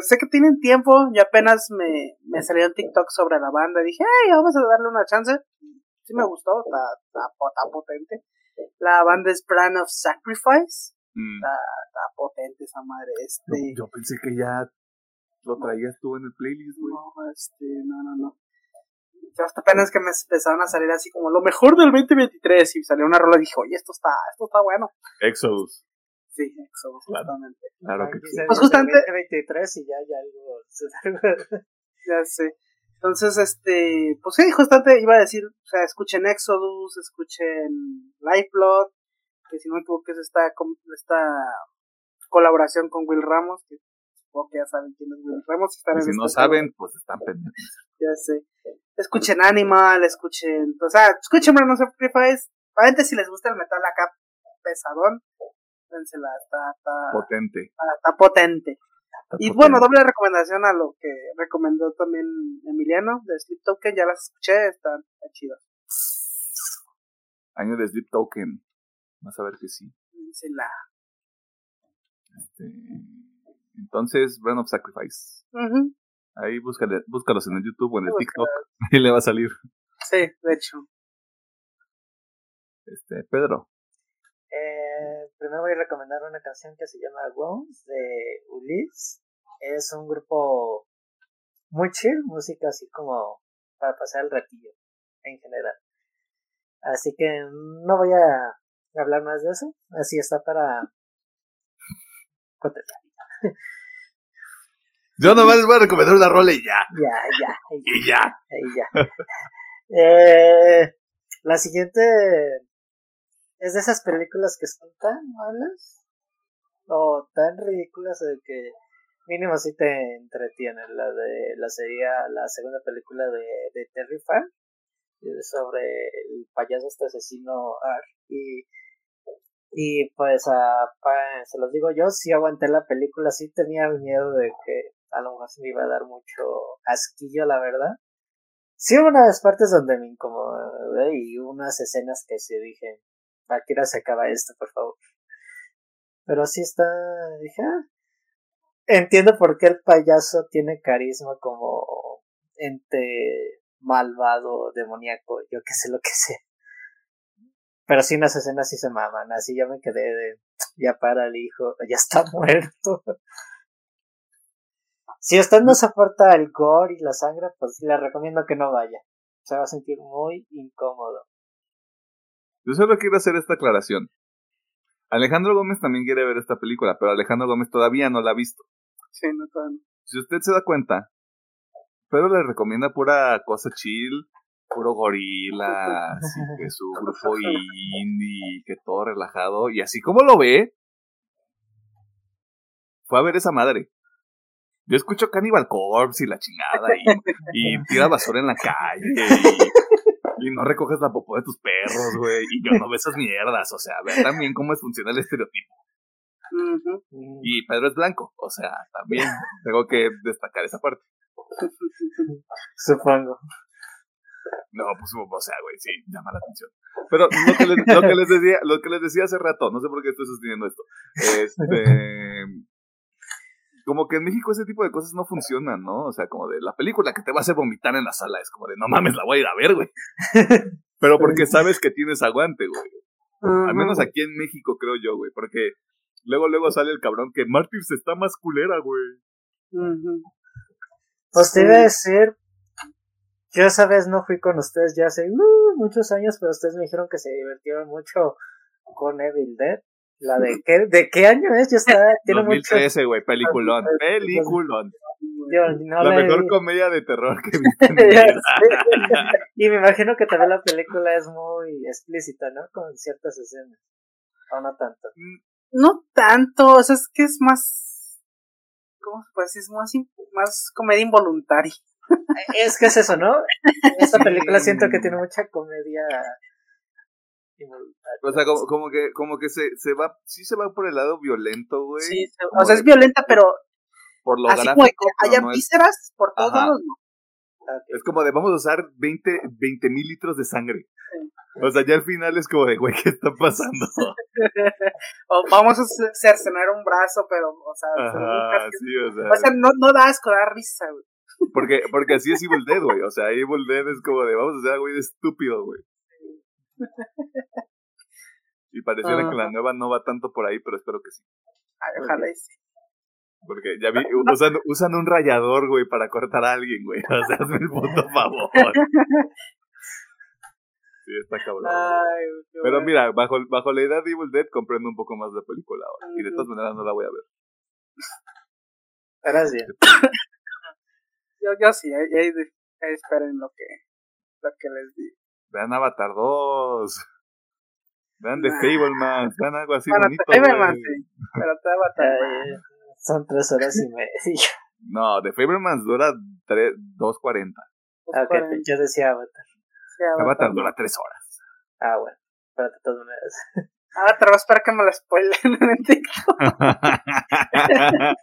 sé que tienen tiempo, yo apenas me, me salió un TikTok sobre la banda y dije, ay, vamos a darle una chance. Sí me gustó, está, está, está potente. La banda es Brand of Sacrifice, Mm. está potente esa madre. Este, Yo pensé que ya lo traías tú en el playlist, güey. no, este, no, no, no. Yo hasta apenas que me empezaron a salir así como lo mejor del 2023 y salió una rola y dije, oye, esto está, esto está bueno. Exodus, Sí, Exodus, Claro. justamente. claro que sí. Pues justamente- 2023 y ya hay algo. Ya sé. Entonces, este, pues sí, justamente iba a decir, o sea, escuchen Exodus, escuchen Lifeblood, que si no me equivoco es esta, esta colaboración con Will Ramos, que supongo que ya saben quién es Will Ramos. están Y en si no este saben, pues están pendientes. Ya sé. Escuchen Animal, escuchen, o sea, escuchen Brand of Sacrifice. Obviamente si les gusta el metal acá pesadón, dénsela, está, está, Potente. está, está potente. está Y potente. bueno, doble recomendación a lo que recomendó también Emiliano de Sleep Token, ya las escuché, están, chidas. Año de Sleep Token. Vas a ver que sí. Dénsela. Este, entonces, Brand of Sacrifice. Ahí búscale, búscalos en el YouTube o en el. TikTok. Ahí le va a salir. Sí, de hecho. Este, Pedro. Eh, primero voy a recomendar una canción que se llama Wounds de Ulis. Es un grupo muy chill, música así como para pasar el ratillo en general. Así que no voy a hablar más de eso. Así está para contestar. Yo nomás les voy a recomendar una rola y ya. Ya, ya, Y ya. Ahí ya. Eh, la siguiente es de esas películas que son tan malas o tan ridículas de que mínimo sí te entretienen. La de la sería la segunda película de, de Terrifier eh, sobre el payaso este asesino Ar y y pues ah, se los digo yo sí aguanté la película sí tenía el miedo de que a lo mejor me iba a dar mucho asquillo la verdad. Sí, hubo unas partes donde me incomodé y unas escenas que sí dije, ¿a qué se acaba esto, por favor? Pero sí está, dije, ah, entiendo por qué el payaso tiene carisma como ente malvado, demoníaco, yo qué sé lo que sea. Pero sí, las escenas sí se maman, así yo me quedé de, ya para el hijo, ya está muerto. Si usted no soporta el gore y la sangre, pues le recomiendo que no vaya. Se va a sentir muy incómodo. Yo solo quiero hacer esta aclaración. Alejandro Gómez también quiere ver esta película, pero Alejandro Gómez todavía no la ha visto. Sí, no todavía. Si usted se da cuenta, Pedro le recomienda pura cosa chill, puro gorila, así que su grupo indie, que todo relajado, y así como lo ve, fue a ver esa madre. Yo escucho Cannibal Corpse y la chingada, y, y tira basura en la calle, y, no recoges la popó de tus perros, güey, y yo no veo esas mierdas, o sea, ve también cómo funciona el estereotipo. Ujú. Y Pedro es blanco, o sea, también tengo que destacar esa parte. Supongo. No, pues, o sea, güey, sí, llama la atención. Pero lo que, les, lo, que les decía, lo que les decía hace rato, no sé por qué estoy sosteniendo esto. Este. Como que en México ese tipo de cosas no funcionan, ¿no? O sea, como de la película que te va a hacer vomitar en la sala, es como de no mames, la voy a ir a ver, güey. Pero porque sabes que tienes aguante, güey. Al menos aquí en México, creo yo, güey. Porque luego, luego sale el cabrón que Mártir se está más culera, güey. Pues te iba a decir, yo esa vez no fui con ustedes ya hace uh, muchos años, pero ustedes me dijeron que se divirtieron mucho con Evil Dead. La de qué, de qué año es, yo estaba, tiene mucho 2013, güey, peliculón, peliculón. yo no La mejor comedia de terror que he visto y me imagino que también la película es muy explícita, ¿no? Con ciertas escenas. O no tanto. No tanto, o sea, es que es más. ¿Cómo se puede decir? Es más, más comedia involuntaria. Es que es eso, ¿no? Esta película siento que tiene mucha comedia involuntaria. O sea, como, como que, como que se, se va, sí se va por el lado violento, güey. Sí, se- como o sea, es violenta, pero Por lo así como gráfico, que es, vísceras por todos Ajá. lados, no. es como de vamos a usar 20 mil litros de sangre. O sea, ya al final es como de, güey, ¿qué está pasando? o vamos a ce- cercenar un brazo, pero, o sea, Ajá, sí, o sea. o sea, no, no da asco, da risa, güey. Porque, porque así es Evil Dead, güey. O sea, Evil Dead es como de, vamos a hacer algo güey de estúpido, güey. Y pareciera que la nueva no va tanto por ahí, pero espero que sí. Ay, ojalá y sí. Porque ya vi, usan, usan un rallador, güey, para cortar a alguien, güey. O sea, hazme el puto favor. Sí, está cabrón. Ay, Pero bueno. mira, bajo, bajo la edad de Evil Dead comprendo un poco más la película ahora. Y de todas maneras no la voy a ver. Sí. Yo, yo sí, ahí, ahí de- ahí esperen lo que, lo que les digo. Vean Avatar 2. Vean The. Fablemans. Vean algo así Bueno, bonito, más, sí. Pero te va a estar Ay, son tres horas y media. No, The Fablemans dura tre- 2.40. Ah, ok, yo decía Avatar. Avatar dura 3 horas. Ah, bueno. Pero de todas maneras. Ah, te voy a esperar que me lo spoilen en TikTok.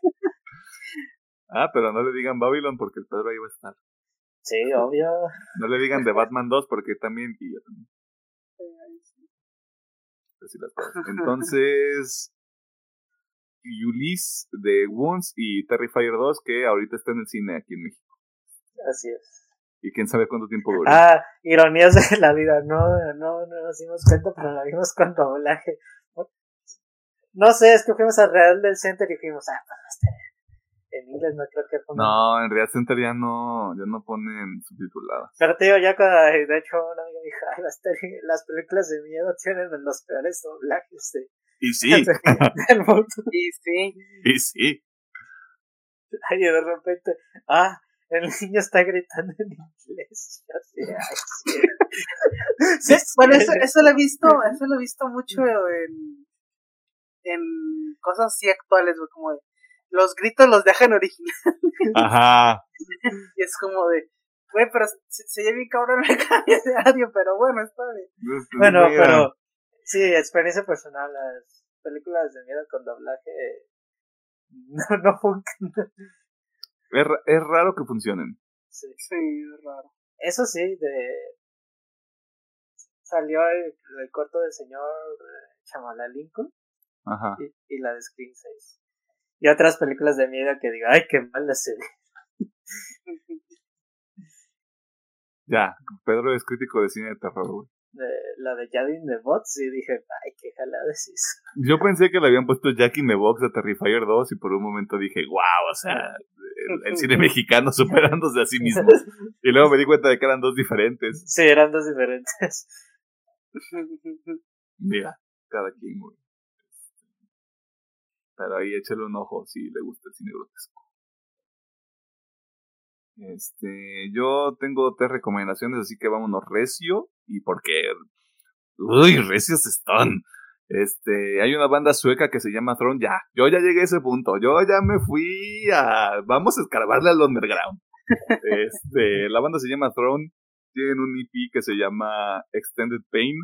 ah, pero no le digan Babylon porque el Pedro ahí va a estar. Sí, obvio. No le digan de Batman 2 porque también. Y yo también. Así las cosas. Entonces. Ulysse de Wounds y Terrifier 2 que ahorita está en el cine aquí en México. Así es. Y quién sabe cuánto tiempo dura. Ah, ironías de la vida. No, no, no nos dimos cuenta, pero la vimos con doblaje. No sé, es que fuimos al Real del Center y fuimos, ah, pues, este, en inglés no creo que pongan. No, en Real Center ya no, ya no ponen subtituladas. Pero te digo, ya cuando, de hecho, una amiga me dijo, ay, las, películas de miedo tienen los peores doblajes de, Y sí, del mundo. Y sí. y sí. Y de repente, ah, el niño está gritando en inglés. Ay, sí. Bueno, eso, eso lo he visto, eso lo he visto mucho en, en cosas así actuales, güey, como de los gritos los dejan original Ajá. y es como de, güey, pero se, se oye bien cabrón el cambio de audio, pero bueno, está bien. Bueno, Mira, pero sí, experiencia personal, las películas de miedo con doblaje no, no funcionan. Es, es raro que funcionen. Sí. Sí, es raro. Eso sí, de salió el, el corto del señor eh, Chamala Lincoln Ajá. y, y la de Screen 6. Y otras películas de miedo que digo, ay, qué mala se ve. Ya, Pedro es crítico de cine de terror, güey. De, la de Jadin the Bots y dije, ay, qué jalada es Yo pensé que le habían puesto Jack in the Box a Terrifier 2 y por un momento dije, wow, o sea, el, cine mexicano superándose a sí mismo. Y luego me di cuenta de que eran dos diferentes. Sí, eran dos diferentes. Mira, cada quien, güey. Pero ahí échale un ojo si le gusta el cine grotesco. Este, yo tengo tres recomendaciones, así que vámonos recio. Y porque. Uy, recios están. Este, hay una banda sueca que se llama Throne. Ya, yo ya llegué a ese punto. Yo ya me fui a. Vamos a escarbarle al underground. Este, la banda se llama Throne. Tienen un EP que se llama Extended Pain.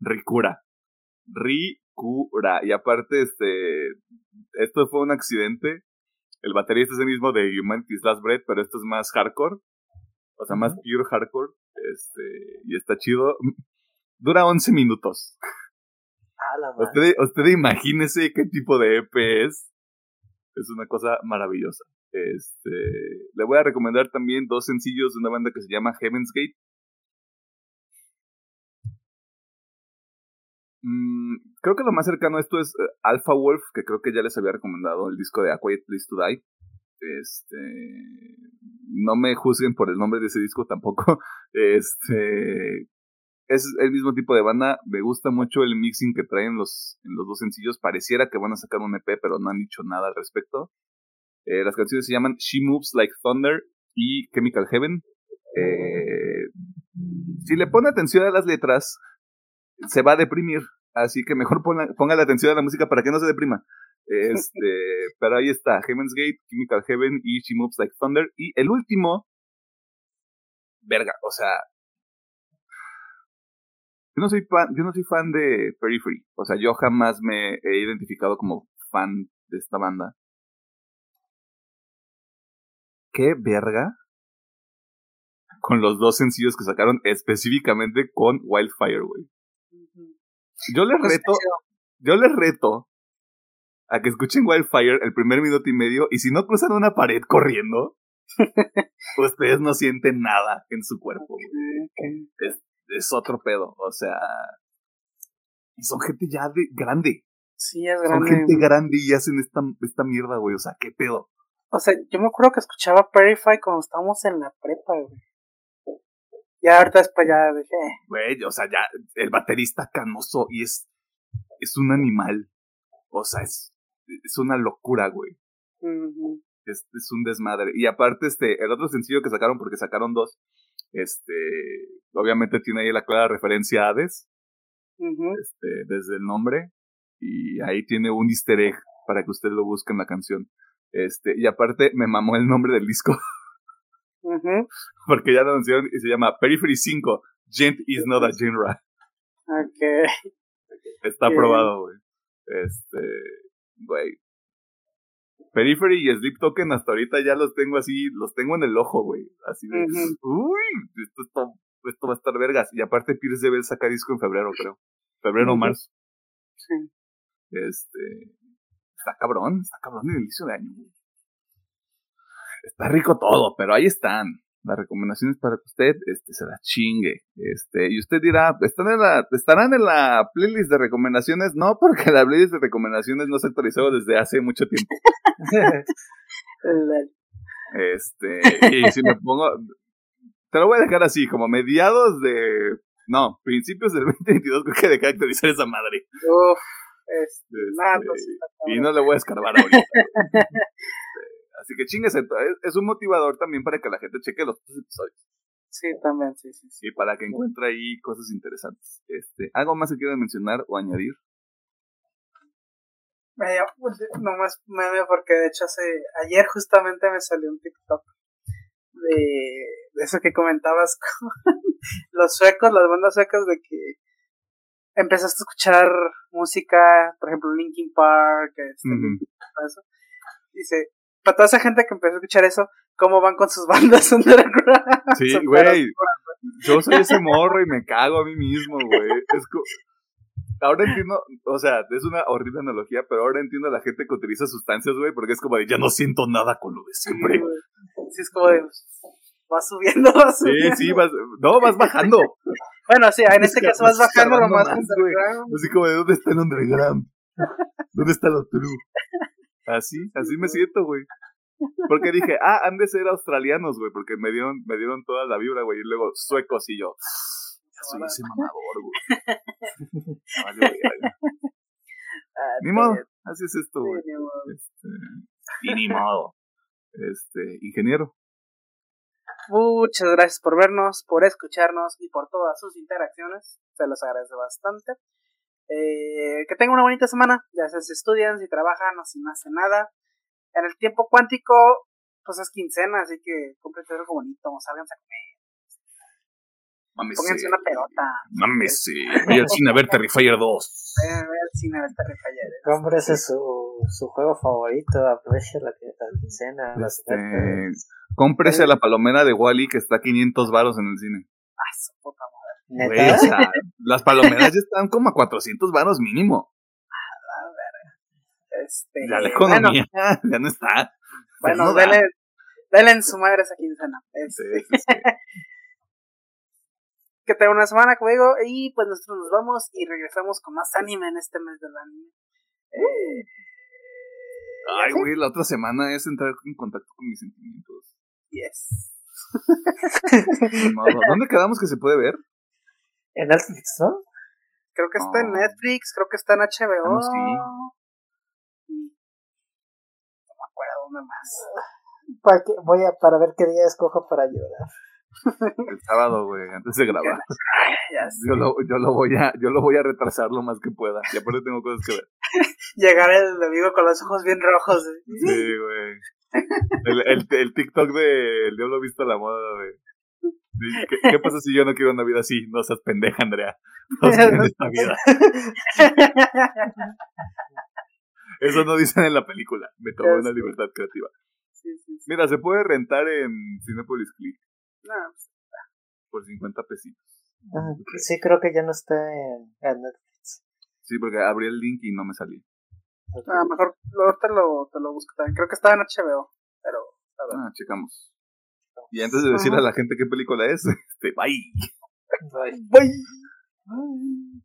Ricura. Ricura. Y aparte, este. Esto fue un accidente. El baterista es el mismo de Humanity's Last Breath, pero esto es más hardcore. O sea, más pure hardcore. Este. Y está chido. Dura 11 minutos. usted, usted imagínese qué tipo de EP es. Es una cosa maravillosa. Este, le voy a recomendar también dos sencillos de una banda que se llama Heaven's Gate. Mm, creo que lo más cercano a esto es eh, Alpha Wolf, que creo que ya les había recomendado el disco de A Quiet Place to Die. Este, no me juzguen por el nombre de ese disco tampoco. Este, es el mismo tipo de banda. Me gusta mucho el mixing que traen los, en los dos sencillos. Pareciera que van a sacar un EP, pero no han dicho nada al respecto. Eh, las canciones se llaman She Moves Like Thunder y Chemical Heaven. Eh, si le pone atención a las letras, se va a deprimir. Así que mejor ponga, la atención a la música para que no se deprima. Este, pero ahí está, Heaven's Gate, Chemical Heaven y She Moves Like Thunder. Y el último, verga, o sea, yo no soy fan, yo no soy fan de Periphery. O sea, yo jamás me he identificado como fan de esta banda. ¿Qué verga? Con los dos sencillos que sacaron específicamente con Wildfire, güey. Yo les reto, yo les reto a que escuchen Wildfire el primer minuto y medio y si no cruzan una pared corriendo, ustedes no sienten nada en su cuerpo. Es, es, otro pedo, o sea, y son gente ya de grande. Sí, es grande. Son gente grande y hacen esta, esta mierda, güey, o sea, qué pedo. O sea, yo me acuerdo que escuchaba Perify cuando estábamos en la prepa, güey. Y ahorita después ya dije. Eh". Güey, o sea, ya el baterista canoso y es, es un animal. O sea, es, es una locura, güey. es, es, un desmadre. Y aparte, este, el otro sencillo que sacaron, porque sacaron dos, este, obviamente tiene ahí la clara referencia a Hades. este, desde el nombre. Y ahí tiene un easter egg para que usted lo busque en la canción. Este, y aparte me mamó el nombre del disco. Porque ya lo anunciaron y se llama Periphery 5, Gent is not a genre. Ok. Está aprobado, güey. Este, güey. Periphery y Sleep Token hasta ahorita ya los tengo así, los tengo en el ojo, güey. Así de, uy, esto, esto, va a estar vergas. Y aparte Pierce debe sacar disco en febrero, creo. Febrero o marzo. Sí. Este, está cabrón, está cabrón el inicio de año, güey. Está rico todo, pero ahí están. Las recomendaciones para que usted este, se la chingue. Este, y usted dirá, ¿están en la, ¿estarán en la playlist de recomendaciones? No, porque la playlist de recomendaciones no se actualizó desde hace mucho tiempo. este, y si me pongo, te lo voy a dejar así, como mediados de, no, principios del 2022 creo que dejé de actualizar esa madre. Uf, este, y no le voy a escarbar ahorita. Así que chingues, es un motivador también para que la gente cheque los otros episodios. Sí, también, sí, sí, sí. Y para que encuentre ahí cosas interesantes. Este, ¿Algo más que quieran mencionar o añadir? Pues, nomás meme porque de hecho hace, ayer justamente me salió un TikTok de, de eso que comentabas con los suecos, las bandas suecas de que empezaste a escuchar música, por ejemplo Linkin Park, este, eso. Dice, para toda esa gente que empezó a escuchar eso, ¿cómo van con sus bandas underground? Sí, güey. Yo soy ese morro y me cago a mí mismo, güey. Ahora entiendo, o sea, es una horrible analogía, pero ahora entiendo a la gente que utiliza sustancias, güey, porque es como de ya no siento nada con lo de siempre. Sí, es como de, vas subiendo, vas subiendo. Sí, sí, vas, no, vas bajando. Bueno, sí, en este caso vas bajando lo más más. Así como de dónde está el underground. ¿Dónde está lo true? Así, así me siento, güey. Porque dije, ah, han de ser australianos, güey, porque me dieron, me dieron toda la vibra, güey, y luego suecos y yo. Ya soy ese mamador, güey. Vale. Ah, Ni modo, así es esto, güey. Este, y ni modo. Este, ingeniero. Muchas gracias por vernos, por escucharnos y por todas sus interacciones. Se los agradece bastante. Eh, que tengan una bonita semana, ya sea si estudian, si trabajan o si no hacen nada. En el tiempo cuántico, pues es quincena, así que cómprense algo bonito, salgan a comer, Mames, pónganse una pelota, Mames, sí. Voy al cine a ver Terrifier 2. vayan a ver al cine a ver Terrifier. Cómprese su, su juego favorito, aproveche la, que- la quincena, las Este, cómprese la palomera de Wally que está a 500 varos en el cine. Ah, su puta. Güey, ¿Neta? o sea, las palomeras ya están como a 400 varos mínimo. Este, Ya la bueno, economía ya no está. bueno, No da. denle, denle en su madre esa quincena. Este, Sí, sí, sí. que tengan una semana conmigo y pues nosotros nos vamos y regresamos con más anime en este mes del anime. Eh, Ay, güey, la otra semana es entrar en contacto con mis sentimientos. yes. ¿Dónde quedamos que se puede ver? En Netflix, ¿no? Creo que está en Oh. Netflix, creo que está en HBO. Ah, no, sí. Y no me acuerdo dónde más. Para, que, voy a, para ver qué día escojo para llorar. El sábado, güey, antes de grabar. Ya sé. Yo lo, yo lo voy a, yo lo voy a retrasar lo más que pueda. Y aparte tengo cosas que ver. Llegar el amigo con los ojos bien rojos. eh. Sí, güey. El, el, el TikTok de El Diablo Visto a la Moda, güey. ¿Qué, qué pasa si yo no quiero una vida así? No seas pendeja, Andrea. Quieren esta vida. Eso no dicen en la película. Me tomé Ya una libertad creativa. sí, sí, sí. Mira, se puede rentar en Cinepolis Click No, pues, por 50 pesitos. Ah, sí, creo que ya no está en, en Netflix. Sí, porque abrí el link y no me salí. Ok. a lo mejor luego te lo, te lo busco también. Creo que estaba en HBO, pero a ver. Ah, checamos. Y antes de decirle a la gente qué película es, este, bye. Bye. Bye. Bye.